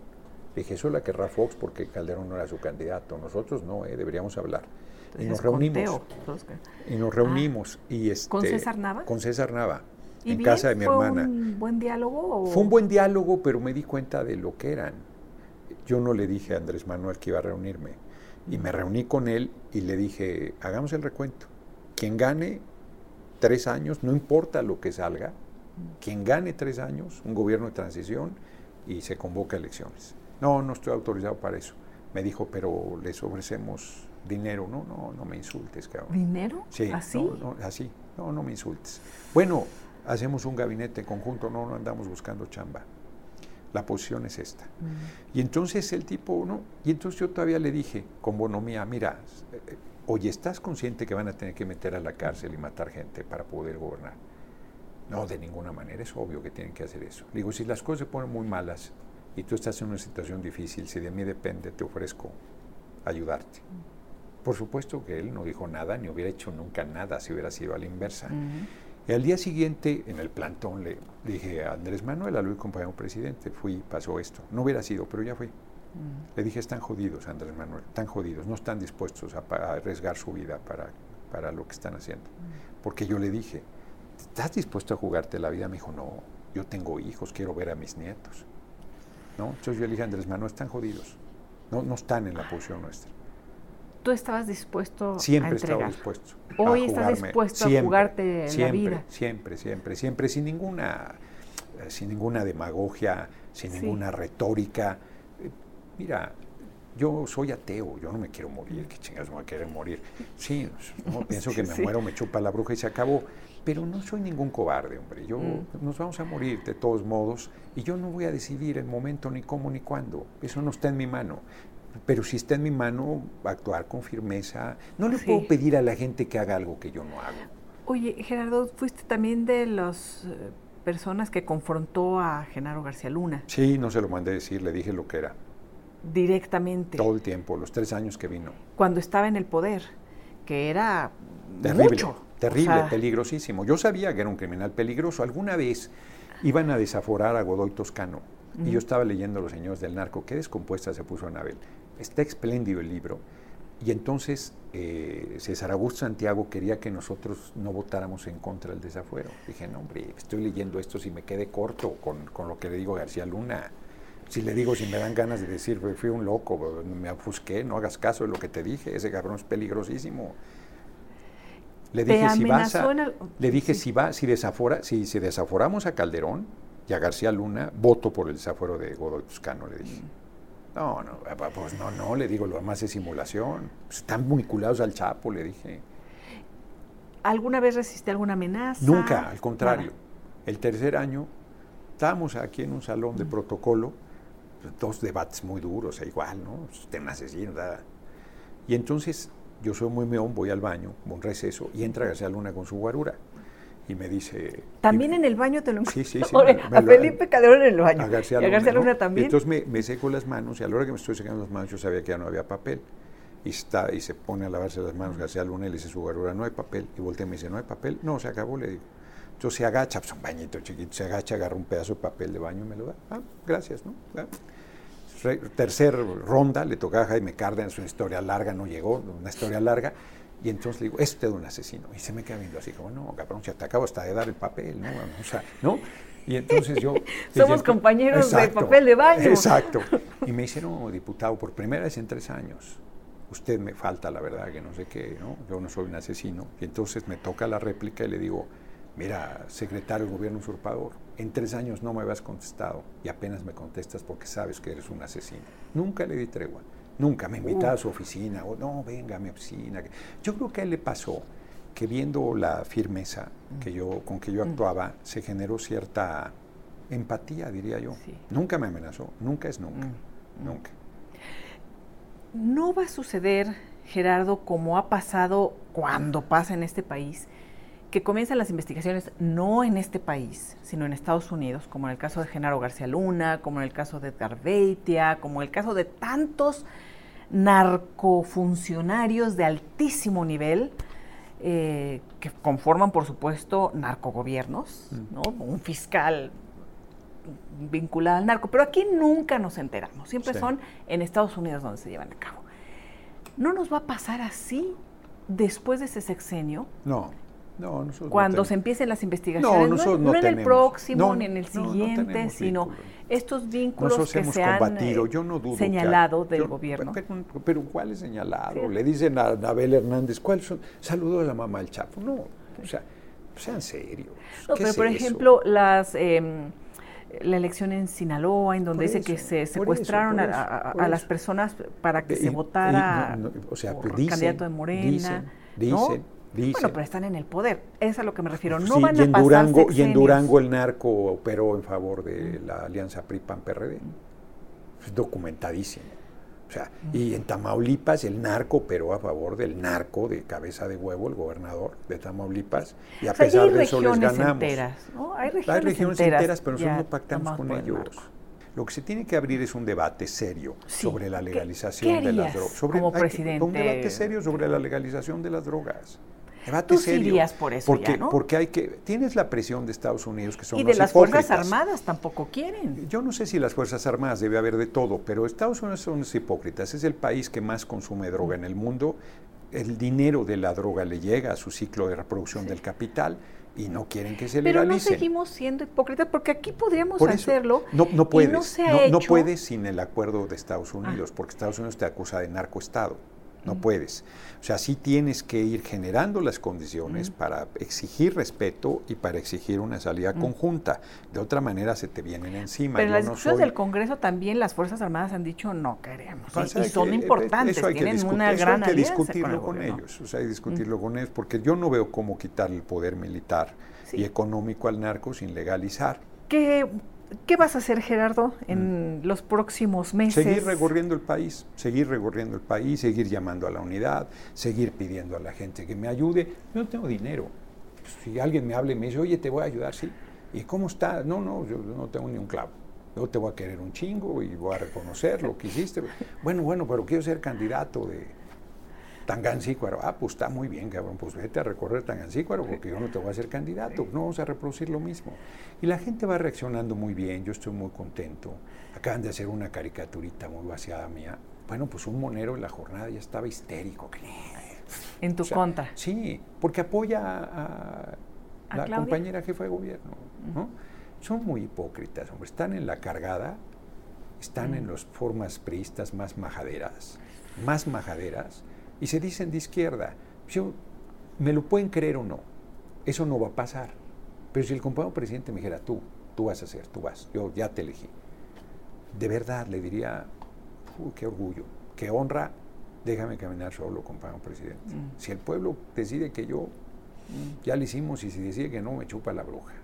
S1: Le dije, eso la querrá Fox porque Calderón no era su candidato. Nosotros no, eh, deberíamos hablar. y nos reunimos. Y nos reunimos. y este,
S2: ¿Con César Nava?
S1: Con César Nava en casa de mi hermana.
S2: ¿Fue un buen diálogo?
S1: Fue un buen diálogo, pero me di cuenta de lo que eran. Yo no le dije a Andrés Manuel que iba a reunirme. Y me reuní con él y le dije, hagamos el recuento. Quien gane tres años, no importa lo que salga, quien gane tres años, un gobierno de transición y se convoca elecciones. No, no estoy autorizado para eso. Me dijo, pero les ofrecemos dinero. No, no, no me insultes, cabrón.
S2: ¿Dinero?
S1: Sí.
S2: ¿Así?
S1: No, no, así. No, no me insultes. Bueno, hacemos un gabinete conjunto, no, no andamos buscando chamba. La posición es esta. Y entonces el tipo, ¿no? Y entonces yo todavía le dije, con bonomía, mira, eh, oye, ¿estás consciente que van a tener que meter a la cárcel y matar gente para poder gobernar? No, de ninguna manera, es obvio que tienen que hacer eso. Digo, si las cosas se ponen muy malas y tú estás en una situación difícil, si de mí depende, te ofrezco ayudarte. Por supuesto que él no dijo nada, ni hubiera hecho nunca nada si hubiera sido a la inversa. Y al día siguiente, en el plantón, le dije a Andrés Manuel, a Luis compañero presidente, fui, pasó esto. No hubiera sido, pero ya fui. Mm. Le dije, están jodidos, Andrés Manuel, están jodidos, no están dispuestos a, arriesgar su vida para, para, lo que están haciendo. Mm. Porque yo le dije, ¿estás dispuesto a jugarte la vida? Me dijo, no, yo tengo hijos, quiero ver a mis nietos. ¿No? Entonces yo le dije, Andrés Manuel, están jodidos, no, no están en la posición nuestra
S2: tú estabas dispuesto
S1: siempre
S2: a entregar.
S1: Siempre dispuesto.
S2: Hoy estás dispuesto a jugarte
S1: siempre,
S2: la vida.
S1: Siempre, siempre, siempre, sin ninguna, eh, sin ninguna demagogia, sin ninguna retórica. Eh, mira, yo soy ateo, yo no me quiero morir, ¿qué chingados me voy a querer morir? Sí, no, pienso que me muero, me chupa la bruja y se acabó, pero no soy ningún cobarde, hombre, yo mm. nos vamos a morir de todos modos y yo no voy a decidir el momento ni cómo ni cuándo, eso no está en mi mano pero si está en mi mano, actuar con firmeza. No le puedo pedir a la gente que haga algo que yo no hago.
S2: Oye, Gerardo, fuiste también de las eh, personas que confrontó a Genaro García Luna.
S1: Sí, no se lo mandé decir, le dije lo que era.
S2: Directamente.
S1: Todo el tiempo, los tres años que vino.
S2: Cuando estaba en el poder, que era
S1: terrible,
S2: mucho.
S1: terrible, peligrosísimo. Yo sabía que era un criminal peligroso. Alguna vez iban a desaforar a Godoy Toscano. Y yo estaba leyendo Los Señores del Narco, qué descompuesta se puso Anabel. Está espléndido el libro. Y entonces eh, César Augusto Santiago quería que nosotros no votáramos en contra del desafuero. Dije, no, hombre, estoy leyendo esto si me quede corto con, con, lo que le digo a García Luna. Si le digo, si me dan ganas de decir, fui un loco, me ofusqué, no hagas caso de lo que te dije, ese cabrón es peligrosísimo. Le dije, si vas le dije si va, si desafora, si, si desaforamos a Calderón y a García Luna, voto por el desafuero de Godoy Tuscano, le dije. No, no, pues no, no, le digo, lo demás es simulación. Pues están vinculados al Chapo, le dije.
S2: ¿Alguna vez resiste alguna amenaza?
S1: Nunca, al contrario. El tercer año, estábamos aquí en un salón de protocolo, dos debates muy duros, e igual, ¿no? Temas asesinos, Y entonces yo soy muy meón, voy al baño, un receso, y entra García Luna con su guarura y me dice...
S2: ¿También en el baño te lo
S1: Sí, sí, sí.
S2: a Felipe Calderón en el baño.
S1: A García Luna, a García Luna también. entonces me, me, seco las manos y a la hora que me estoy secando las manos yo sabía que ya no había papel. Y, está, y se pone a lavarse las manos García Luna y le dice su guarura, no hay papel. Y voltea y me dice, no hay papel. No, se acabó, le digo. Entonces se agacha, pues un bañito chiquito, se agacha, agarra un pedazo de papel de baño y me lo da. Ah, gracias, ¿no? Ah. tercer ronda, le toca a Jaime Cárdenas, una historia larga, no llegó, una historia larga. Y entonces le digo, es un asesino. Y se me queda viendo así como, no, cabrón, se te acabo hasta de dar el papel, ¿no? O sea, ¿no? Y entonces yo...
S2: Somos compañeros de papel de baño.
S1: Exacto. Y me hicieron diputado por primera vez en tres años. Usted me falta, la verdad, que no sé qué, ¿no? Yo no soy un asesino. Y entonces me toca la réplica y le digo, mira, secretario del gobierno usurpador, en tres años no me habías contestado y apenas me contestas porque sabes que eres un asesino. Nunca le di tregua. Nunca me invitaba a su oficina o no, venga a mi oficina. Yo creo que a él le pasó que viendo la firmeza que yo, con que yo mm. actuaba, se generó cierta empatía, diría yo. Nunca me amenazó, nunca es nunca, mm. nunca.
S2: No va a suceder, Gerardo, como ha pasado cuando pasa en este país, que comienzan las investigaciones no en este país, sino en Estados Unidos, como en el caso de Genaro García Luna, como en el caso de Edgar como en el caso de tantos narcofuncionarios de altísimo nivel, eh, que conforman, por supuesto, narcogobiernos, mm. ¿no? un fiscal vinculado al narco, pero aquí nunca nos enteramos, siempre son en Estados Unidos donde se llevan a cabo. ¿No nos va a pasar así después de ese sexenio?
S1: No. No,
S2: Cuando se empiecen las investigaciones, no, en el próximo ni en el siguiente, sino estos vínculos que se han eh, señalado del gobierno.
S1: Pero, ¿cuál es señalado? Le dicen a Abel Hernández, ¿cuál son? Saludó a la mamá del Chapo. No, o sea, sean serios.
S2: pero por ejemplo, las... Eh, la elección en Sinaloa, en donde dice que se secuestraron a, las personas para que se votara o sea, por candidato de Morena.
S1: Dicen,
S2: bueno, pero están en el poder, es a lo que me refiero. No van
S1: y en Durango, Y en Durango el narco operó en favor de la alianza PRI-PAN-PRD. Es documentadísimo. O sea, y en Tamaulipas el narco operó a favor del narco de cabeza de huevo, el gobernador de Tamaulipas, y a pesar de eso les ganamos.
S2: Enteras, ¿no? Hay regiones,
S1: hay regiones enteras, pero nosotros no pactamos con ellos. Lo que se tiene que abrir es un debate serio sobre la legalización de las drogas.
S2: como presidente?
S1: Un debate serio sobre la legalización de las drogas.
S2: Debate serio. por eso
S1: porque,
S2: ¿no?
S1: Porque hay que, tienes la presión de Estados Unidos que son
S2: Y de las Fuerzas Armadas tampoco quieren.
S1: Yo no sé si las Fuerzas Armadas debe haber de todo, pero Estados Unidos son los hipócritas. Es el país que más consume droga en el mundo. El dinero de la droga le llega a su ciclo de reproducción del capital y no quieren que se.
S2: Pero no seguimos siendo hipócritas porque aquí podríamos hacerlo.
S1: No, no puedes. no, puedes sin el acuerdo de Estados Unidos, ah. porque Estados Unidos te acusa de narcoestado no puedes. O sea, sí tienes que ir generando las condiciones para exigir respeto y para exigir una salida conjunta. De otra manera se te vienen encima.
S2: Pero en las discusiones del Congreso también las Fuerzas Armadas han dicho no queremos. y, son importantes, eso hay tienen que una gran hay que
S1: discutirlo con, ellos. O sea, hay que discutirlo con ellos porque yo no veo cómo quitar el poder militar y económico al narco sin legalizar.
S2: ¿Qué ¿Qué vas a hacer, Gerardo, en mm. los próximos meses?
S1: Seguir recorriendo el país, seguir recorriendo el país, seguir llamando a la unidad, seguir pidiendo a la gente que me ayude. Yo no tengo dinero. Si alguien me habla y me dice, oye, te voy a ayudar, sí. ¿Y cómo está? No, no, yo no tengo ni un clavo. Yo te voy a querer un chingo y voy a reconocer lo que hiciste. Bueno, bueno, pero quiero ser candidato de, Tangancícuaro. Ah, pues está muy bien, cabrón, pues vete a recorrer Tangancícuaro porque yo no te voy a ser candidato, no vamos a reproducir lo mismo. Y la gente va reaccionando muy bien, yo estoy muy contento. Acaban de hacer una caricaturita muy vaciada mía. Bueno, pues un monero en la jornada ya estaba histérico.
S2: En tu contra.
S1: Sí, porque apoya a, la compañera jefa de gobierno. ¿no? Son muy hipócritas, hombre. Están en la cargada, están en las formas priistas más majaderas, más majaderas, y se dicen de izquierda. Yo, ¿Me lo pueden creer o no? Eso no va a pasar. Pero si el compañero presidente me dijera, tú, tú vas a hacer, tú vas, yo ya te elegí. De verdad le diría, qué orgullo, qué honra, déjame caminar solo, compañero presidente. Mm. Si el pueblo decide que yo, mm, ya lo hicimos, y si decide que no, me chupa la bruja.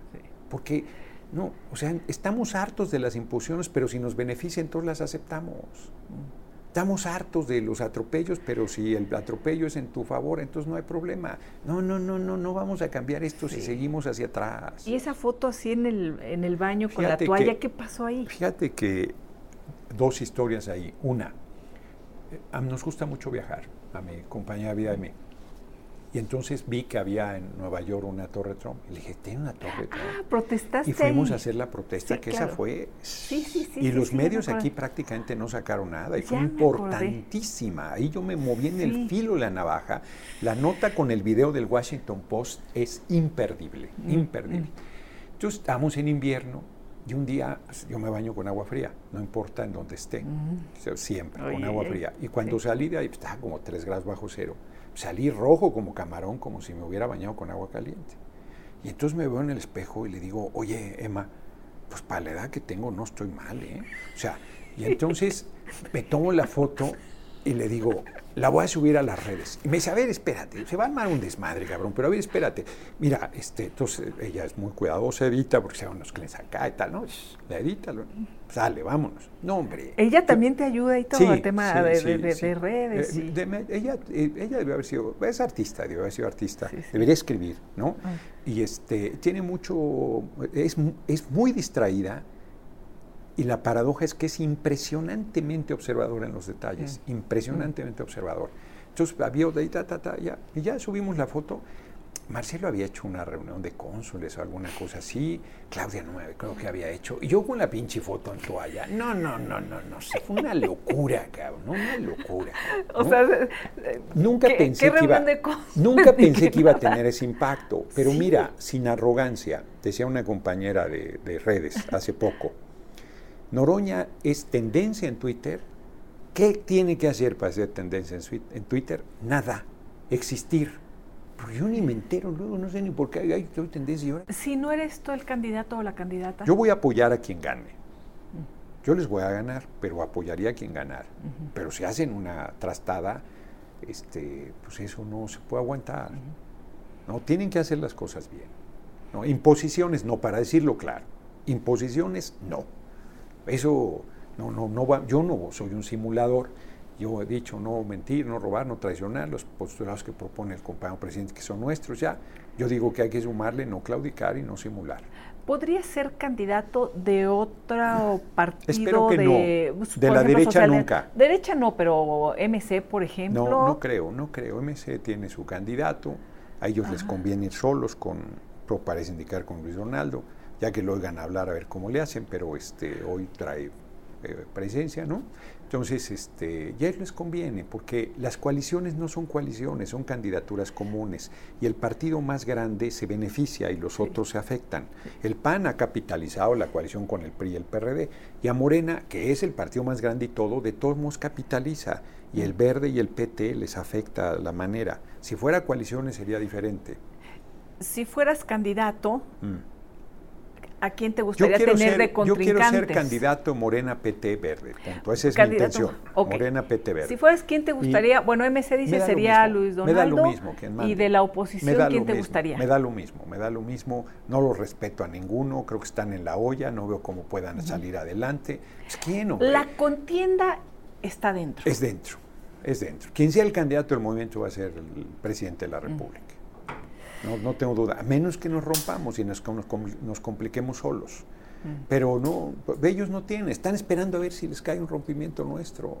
S1: Porque, no, o sea, estamos hartos de las imposiciones, pero si nos beneficia, entonces las aceptamos. Mm. Estamos hartos de los atropellos, pero si el atropello es en tu favor, entonces no hay problema. No, no, no, no, no vamos a cambiar esto si seguimos hacia atrás.
S2: Y esa foto así en el, en el baño con la toalla, ¿qué pasó ahí?
S1: Fíjate que dos historias ahí. Una, eh, nos gusta mucho viajar, a mi compañera de vida y a mí. Y entonces vi que había en Nueva York una torre Trump. Y le dije, ¿tiene una torre Trump?
S2: Ah, protestaste.
S1: Y fuimos a hacer la protesta, que esa fue. Sí, sí, sí. Y los medios aquí prácticamente no sacaron nada. Y fue importantísima. Ahí yo me moví en el filo de la navaja. La nota con el video del Washington Post es imperdible, mm, imperdible. Mm. Entonces estamos en invierno y un día pues, yo me baño con agua fría, no importa en donde esté, siempre con agua fría. Y cuando salí de ahí, pues, estaba como 3 grados bajo cero. Salí rojo como camarón, como si me hubiera bañado con agua caliente. Y entonces me veo en el espejo y le digo, oye, Emma, pues para la edad que tengo no estoy mal, ¿eh? O sea, y entonces me tomo la foto y le digo, la voy a subir a las redes. Y me dice, a ver, espérate, se va a armar un desmadre, cabrón, pero a ver, espérate. Mira, este, entonces ella es muy cuidadosa, edita, porque se van los clientes acá y tal, ¿no? La edita, sale, vámonos. No, hombre.
S2: Ella también te ayuda y todo el tema de, redes.
S1: Eh, ella, eh, ella debe haber sido, es artista, debe haber sido artista, debería escribir, ¿no? Ah. Y este, tiene mucho, es, es muy distraída y la paradoja es que es impresionantemente observador en los detalles, impresionantemente observador. Entonces, había ta, ta, ta, ya, y ya subimos la foto. Marcelo había hecho una reunión de cónsules o alguna cosa así. Claudia no me creo que había hecho. Y yo con la pinche foto en toalla. No, no, no, no, no. Fue una locura, cabrón. Una locura. O sea, nunca pensé que iba, nunca pensé que iba a tener ese impacto. Pero mira, sin arrogancia, decía una compañera de, de redes hace poco Noroña es tendencia en Twitter. ¿Qué tiene que hacer para ser tendencia en, Twitter? Nada, existir. Pero yo ni me entero luego, no sé ni por qué hay, tendencia.
S2: Si no eres tú el candidato o la candidata.
S1: Yo voy a apoyar a quien gane. Yo les voy a ganar, pero apoyaría a quien ganar. Pero si hacen una trastada, este, pues eso no se puede aguantar. No, tienen que hacer las cosas bien. ¿no? Imposiciones no, para decirlo claro. Imposiciones no. Eso no, no, no va, yo no soy un simulador. Yo he dicho no mentir, no robar, no traicionar los postulados que propone el compañero presidente que son nuestros ya. Yo digo que hay que sumarle, no claudicar y no simular.
S2: ¿Podría ser candidato de otro partido?
S1: Espero que de, no. De la derecha nunca.
S2: Derecha no, pero MC, por ejemplo.
S1: No, no creo, no creo. MC tiene su candidato. A ellos les conviene ir solos con, parece indicar con Luis Donaldo ya que lo oigan hablar a ver cómo le hacen, pero este, hoy trae eh, presencia, ¿no? Entonces, este, ya les conviene, porque las coaliciones no son coaliciones, son candidaturas comunes, y el partido más grande se beneficia y los otros se afectan. El PAN ha capitalizado la coalición con el PRI y el PRD, y a Morena, que es el partido más grande y todo, de todos modos capitaliza, y el Verde y el PT les afecta la manera. Si fuera coaliciones sería diferente.
S2: Si fueras candidato, mm. ¿A quién te gustaría tener de contrincante? Yo quiero ser
S1: candidato Morena PT Verde, punto. Esa es mi intención. Morena PT Verde.
S2: Si fueras, ¿quién te gustaría? bueno, MC dice sería Luis Donaldo. Me da lo mismo. ¿Y de la oposición quién te gustaría?
S1: Me da lo mismo, me da lo mismo. No lo respeto a ninguno, creo que están en la olla, no veo cómo puedan salir adelante. Pues, ¿quién,
S2: La contienda está dentro.
S1: Es dentro, es dentro. Quien sea el candidato del movimiento va a ser el presidente de la República. No, no tengo duda, a menos que nos rompamos y nos, nos, compliquemos solos. Mm. Pero no, ellos no tienen, están esperando a ver si les cae un rompimiento nuestro.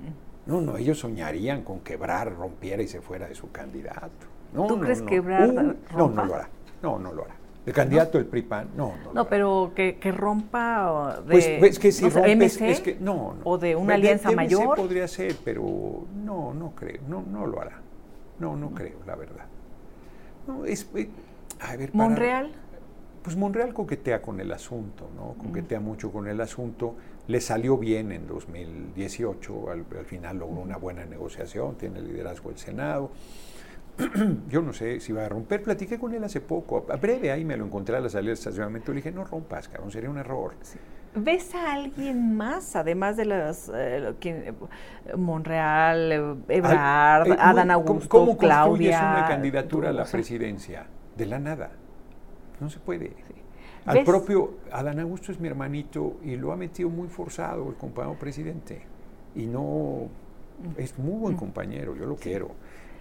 S1: Mm. No, no, ellos soñarían con quebrar, rompiera y se fuera de su candidato. No,
S2: ¿Tú crees quebrar? Uh,
S1: no, no lo hará. No, no lo hará. El candidato del PRIPAN, no, no.
S2: No, pero que, que, rompa de
S1: pues, pues que si no es que no, no,
S2: o de una alianza de, mayor.
S1: podría ser, pero no, no creo, no, no lo hará. No, no creo, la verdad. No, es, eh, a ver,
S2: ¿Monreal?
S1: pues Monreal coquetea con el asunto, ¿no? Coquetea mucho con el asunto. Le salió bien en 2018, al, final logró una buena negociación, tiene el liderazgo del Senado. Yo no sé si va a romper. Platiqué con él hace poco, a breve ahí me lo encontré a la salida del estacionamiento. Le dije, no rompas, cabrón, sería un error.
S2: ¿Ves a alguien más, además de las eh, Monreal, eh, Ebrard, eh, Adán Augusto, ¿cómo, Claudia?
S1: una candidatura a la presidencia? De la nada. No se puede. Al propio Adán Augusto es mi hermanito y lo ha metido muy forzado el compañero presidente. Y no es muy buen compañero, yo lo quiero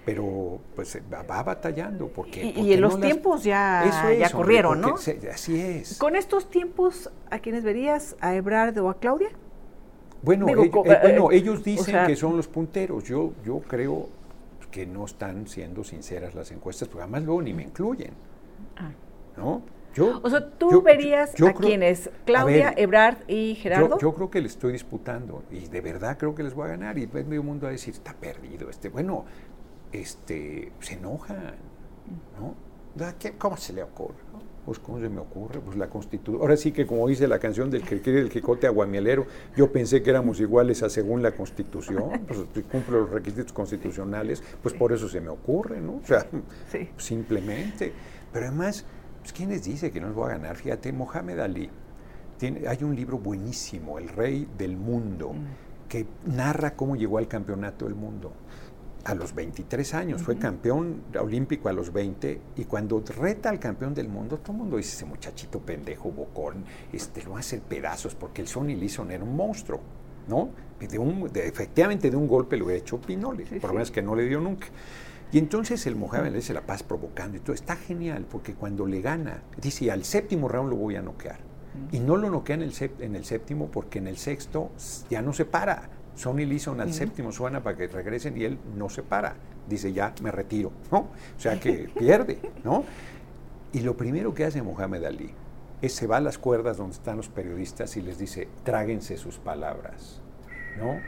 S1: pero pues va, batallando porque
S2: y, en los tiempos ya, ya corrieron, ¿no?
S1: así es.
S2: Con estos tiempos, ¿a quiénes verías? ¿A Ebrard o a Claudia?
S1: Bueno, eh, eh, ellos, dicen que son los punteros. Yo, yo creo que no están siendo sinceras las encuestas, porque además luego ni me incluyen. Ah. ¿No?
S2: Yo, o sea, ¿tú verías a quiénes? ¿Claudia, Ebrard y Gerardo?
S1: Yo, creo que le estoy disputando y de verdad creo que les voy a ganar. Y medio mundo va a decir, está perdido. este Bueno, este, se enojan, ¿no? ¿Cómo se le ocurre? Pues, ¿cómo se me ocurre? Pues la Constitución. Ahora sí que, como dice la canción del que quiere el Quijote aguamielero, yo pensé que éramos iguales a según la Constitución, pues cumplo los requisitos constitucionales, pues por eso se me ocurre, ¿no? O sea, simplemente. Pero además, pues, ¿quién les dice que no les voy a ganar? Fíjate, Mohamed Ali, tiene, hay un libro buenísimo, El Rey del Mundo, mm. que narra cómo llegó al campeonato del mundo a los 23 años, fue campeón olímpico a los 20 y cuando reta al campeón del mundo, todo el mundo dice, ese muchachito pendejo, bocón, este, lo va a hacer pedazos porque el Sonny Lisson era un monstruo, ¿no? De un, efectivamente de un golpe lo hubiera hecho Pinole, por lo menos que no le dio nunca. Y entonces el Mohamed le dice la paz provocando y todo, está genial porque cuando le gana, dice, al séptimo round lo voy a noquear. Y no lo noquea en el, en el séptimo porque en el sexto ya no se para Sonny Lison al séptimo suena para que regresen y él no se para. Dice, ya me retiro, ¿no? O sea que pierde, ¿no? Y lo primero que hace Mohamed Ali es se va a las cuerdas donde están los periodistas y les dice, tráguense sus palabras, ¿no?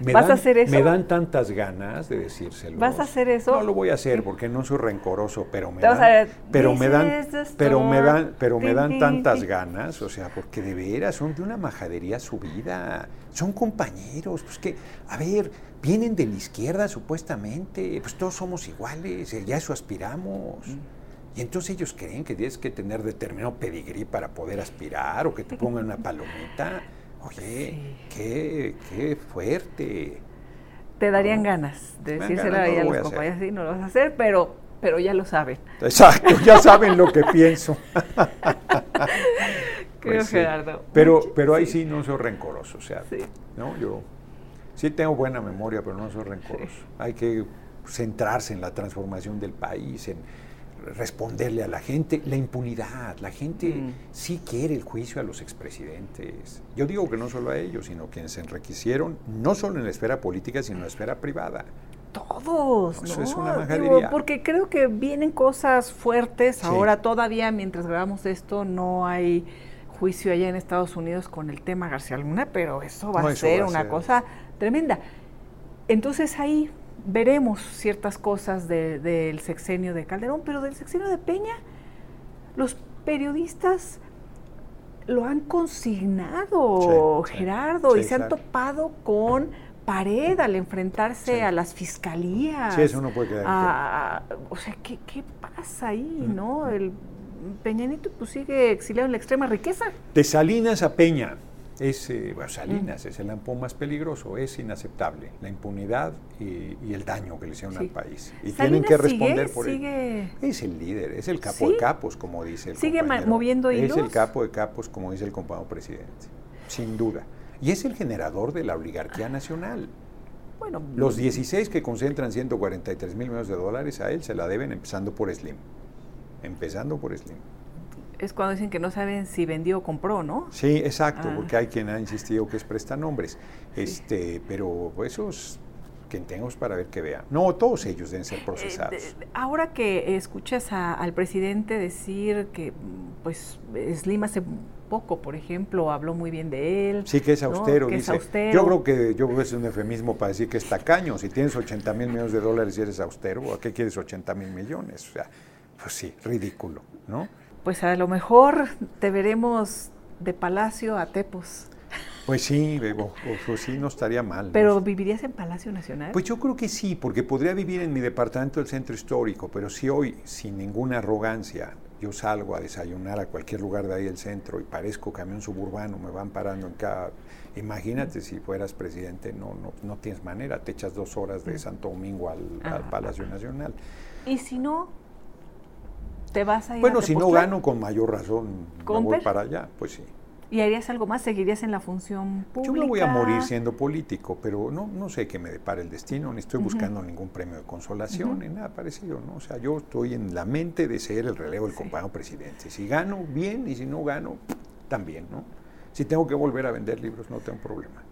S1: Me
S2: ¿Vas
S1: dan,
S2: a hacer eso?
S1: Me dan tantas ganas de decírselo.
S2: ¿Vas a hacer eso?
S1: No lo voy a hacer porque no soy rencoroso, pero me dan, pero me dan, pero me dan, pero me dan tantas ganas, o sea, porque de veras son de una majadería subida, son compañeros, pues que, a ver, vienen de la izquierda supuestamente, pues todos somos iguales, ya eso aspiramos. Mm. Y entonces ellos creen que tienes que tener determinado pedigrí para poder aspirar o que te pongan una palomita. Oye, qué, qué fuerte.
S2: Te darían ganas de decírselo a los compañeros, sí, no lo vas a hacer, pero, pero ya lo saben.
S1: Exacto, ya saben lo que pienso.
S2: Creo, pues Gerardo.
S1: Pero, pero ahí sí. no soy rencoroso, o sea, ¿no? Yo sí tengo buena memoria, pero no soy rencoroso. Hay que centrarse en la transformación del país, en responderle a la gente, la impunidad. La gente mm. sí quiere el juicio a los expresidentes. Yo digo que no solo a ellos, sino quienes se enriquecieron, no solo en la esfera política, sino en la esfera privada.
S2: Todos,
S1: Eso es una majadería.
S2: porque creo que vienen cosas fuertes. Ahora todavía, mientras grabamos esto, no hay juicio allá en Estados Unidos con el tema García Luna, pero eso va a ser una cosa tremenda. Entonces ahí veremos ciertas cosas del sexenio de Calderón, pero del sexenio de Peña, los periodistas lo han consignado, Gerardo, y se han topado con pared al enfrentarse a las fiscalías.
S1: Sí, eso no puede quedar.
S2: o sea, ¿qué, ¿qué, pasa ahí, no? El Peñanito pues sigue exiliado en la extrema riqueza.
S1: De Salinas a Peña es, eh, Salinas es el lampón más peligroso, es inaceptable la impunidad y, el daño que le hicieron al país. Y tienen que responder por él. Es el líder, es el capo de capos, como dice el
S2: ¿Sigue moviendo hilos?
S1: Es el capo de capos, como dice el compañero presidente, sin duda. Y es el generador de la oligarquía nacional. Bueno, Los 16 que concentran 143 mil millones de dólares a él se la deben empezando por Slim. Empezando por Slim
S2: es cuando dicen que no saben si vendió o compró, ¿no?
S1: Sí, exacto, ah. porque hay quien ha insistido que es prestanombres. Este, pero esos que tengamos para ver que vean. No, todos ellos deben ser procesados.
S2: ahora que escuchas al presidente decir que, pues, Slim hace poco, por ejemplo, habló muy bien de él.
S1: Sí, que es austero, dice. Yo creo que yo creo que es un eufemismo para decir que es tacaño. Si tienes 80 mil millones de dólares y eres austero, ¿a qué quieres 80 mil millones? O sea, pues sí, ridículo, ¿no?
S2: Pues a lo mejor te veremos de Palacio a Tepos.
S1: Pues sí, pues sí, no estaría mal.
S2: ¿Pero vivirías en Palacio Nacional?
S1: Pues yo creo que sí, porque podría vivir en mi departamento del centro histórico, pero si hoy, sin ninguna arrogancia, yo salgo a desayunar a cualquier lugar de ahí del centro y parezco camión suburbano, me van parando en cada... Imagínate si fueras presidente, no, no, no tienes manera, te echas dos horas de Santo Domingo al, al Palacio Nacional.
S2: ¿Y si no, ¿Te vas a ir
S1: Bueno, si no gano, con mayor razón voy para allá, pues sí.
S2: ¿Y harías algo más? ¿Seguirías en la función pública?
S1: Yo no voy a morir siendo político, pero no, no sé qué me depara el destino, ni estoy buscando ningún premio de consolación, ni nada parecido, ¿no? O sea, yo estoy en la mente de ser el relevo del compañero presidente. Si gano, bien, y si no gano, también, ¿no? Si tengo que volver a vender libros, no tengo problema.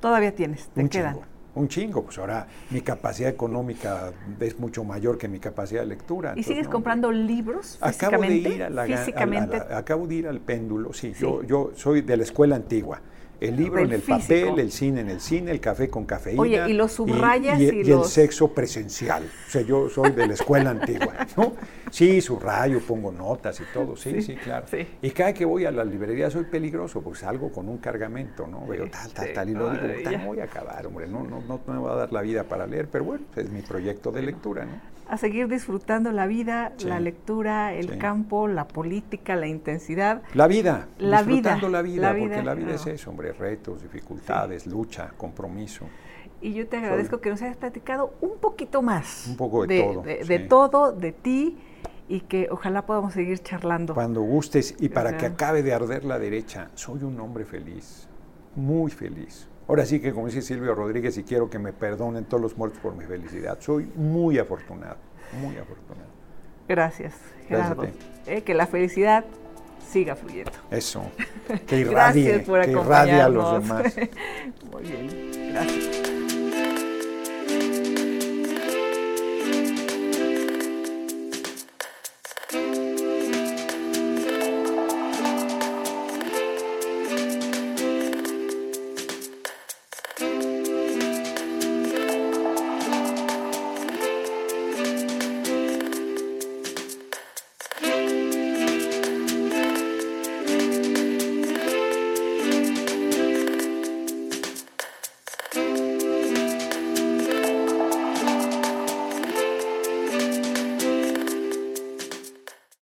S2: Todavía tienes, te quedan
S1: un chingo, pues ahora mi capacidad económica es mucho mayor que mi capacidad de lectura.
S2: ¿Y sigues comprando libros
S1: físicamente? Acabo de ir a la, acabo de ir al péndulo, sí, Yo, yo soy de la escuela antigua. El libro en el papel, el cine en el cine, el café con cafeína.
S2: Oye, y los subrayas
S1: y,
S2: y,
S1: el sexo presencial. O sea, yo soy de la escuela antigua, ¿no? Sí, subrayo, pongo notas y todo, sí, sí, claro. Y cada que voy a la librería soy peligroso, pues salgo con un cargamento, ¿no? Veo tal, tal, tal, y lo digo, no voy a acabar, hombre, no, no, no me va a dar la vida para leer, pero bueno, es mi proyecto de lectura, ¿no?
S2: A seguir disfrutando la vida, la lectura, el campo, la política, la intensidad.
S1: La vida, la disfrutando vida, la vida, porque la vida es eso, hombre, retos, dificultades, lucha, compromiso.
S2: Y yo te agradezco que nos hayas platicado un poquito más.
S1: Un poco de, todo.
S2: De, todo, de ti, y que ojalá podamos seguir charlando.
S1: Cuando gustes, y para que acabe de arder la derecha, soy un hombre feliz, muy feliz. Ahora sí que como dice Silvio Rodríguez y quiero que me perdonen todos los muertos por mi felicidad. Soy muy afortunado, muy afortunado.
S2: Gracias, Gerardo. Eh, que la felicidad siga fluyendo.
S1: Eso. Que irradie, que irradie a los demás.
S2: muy bien. Gracias.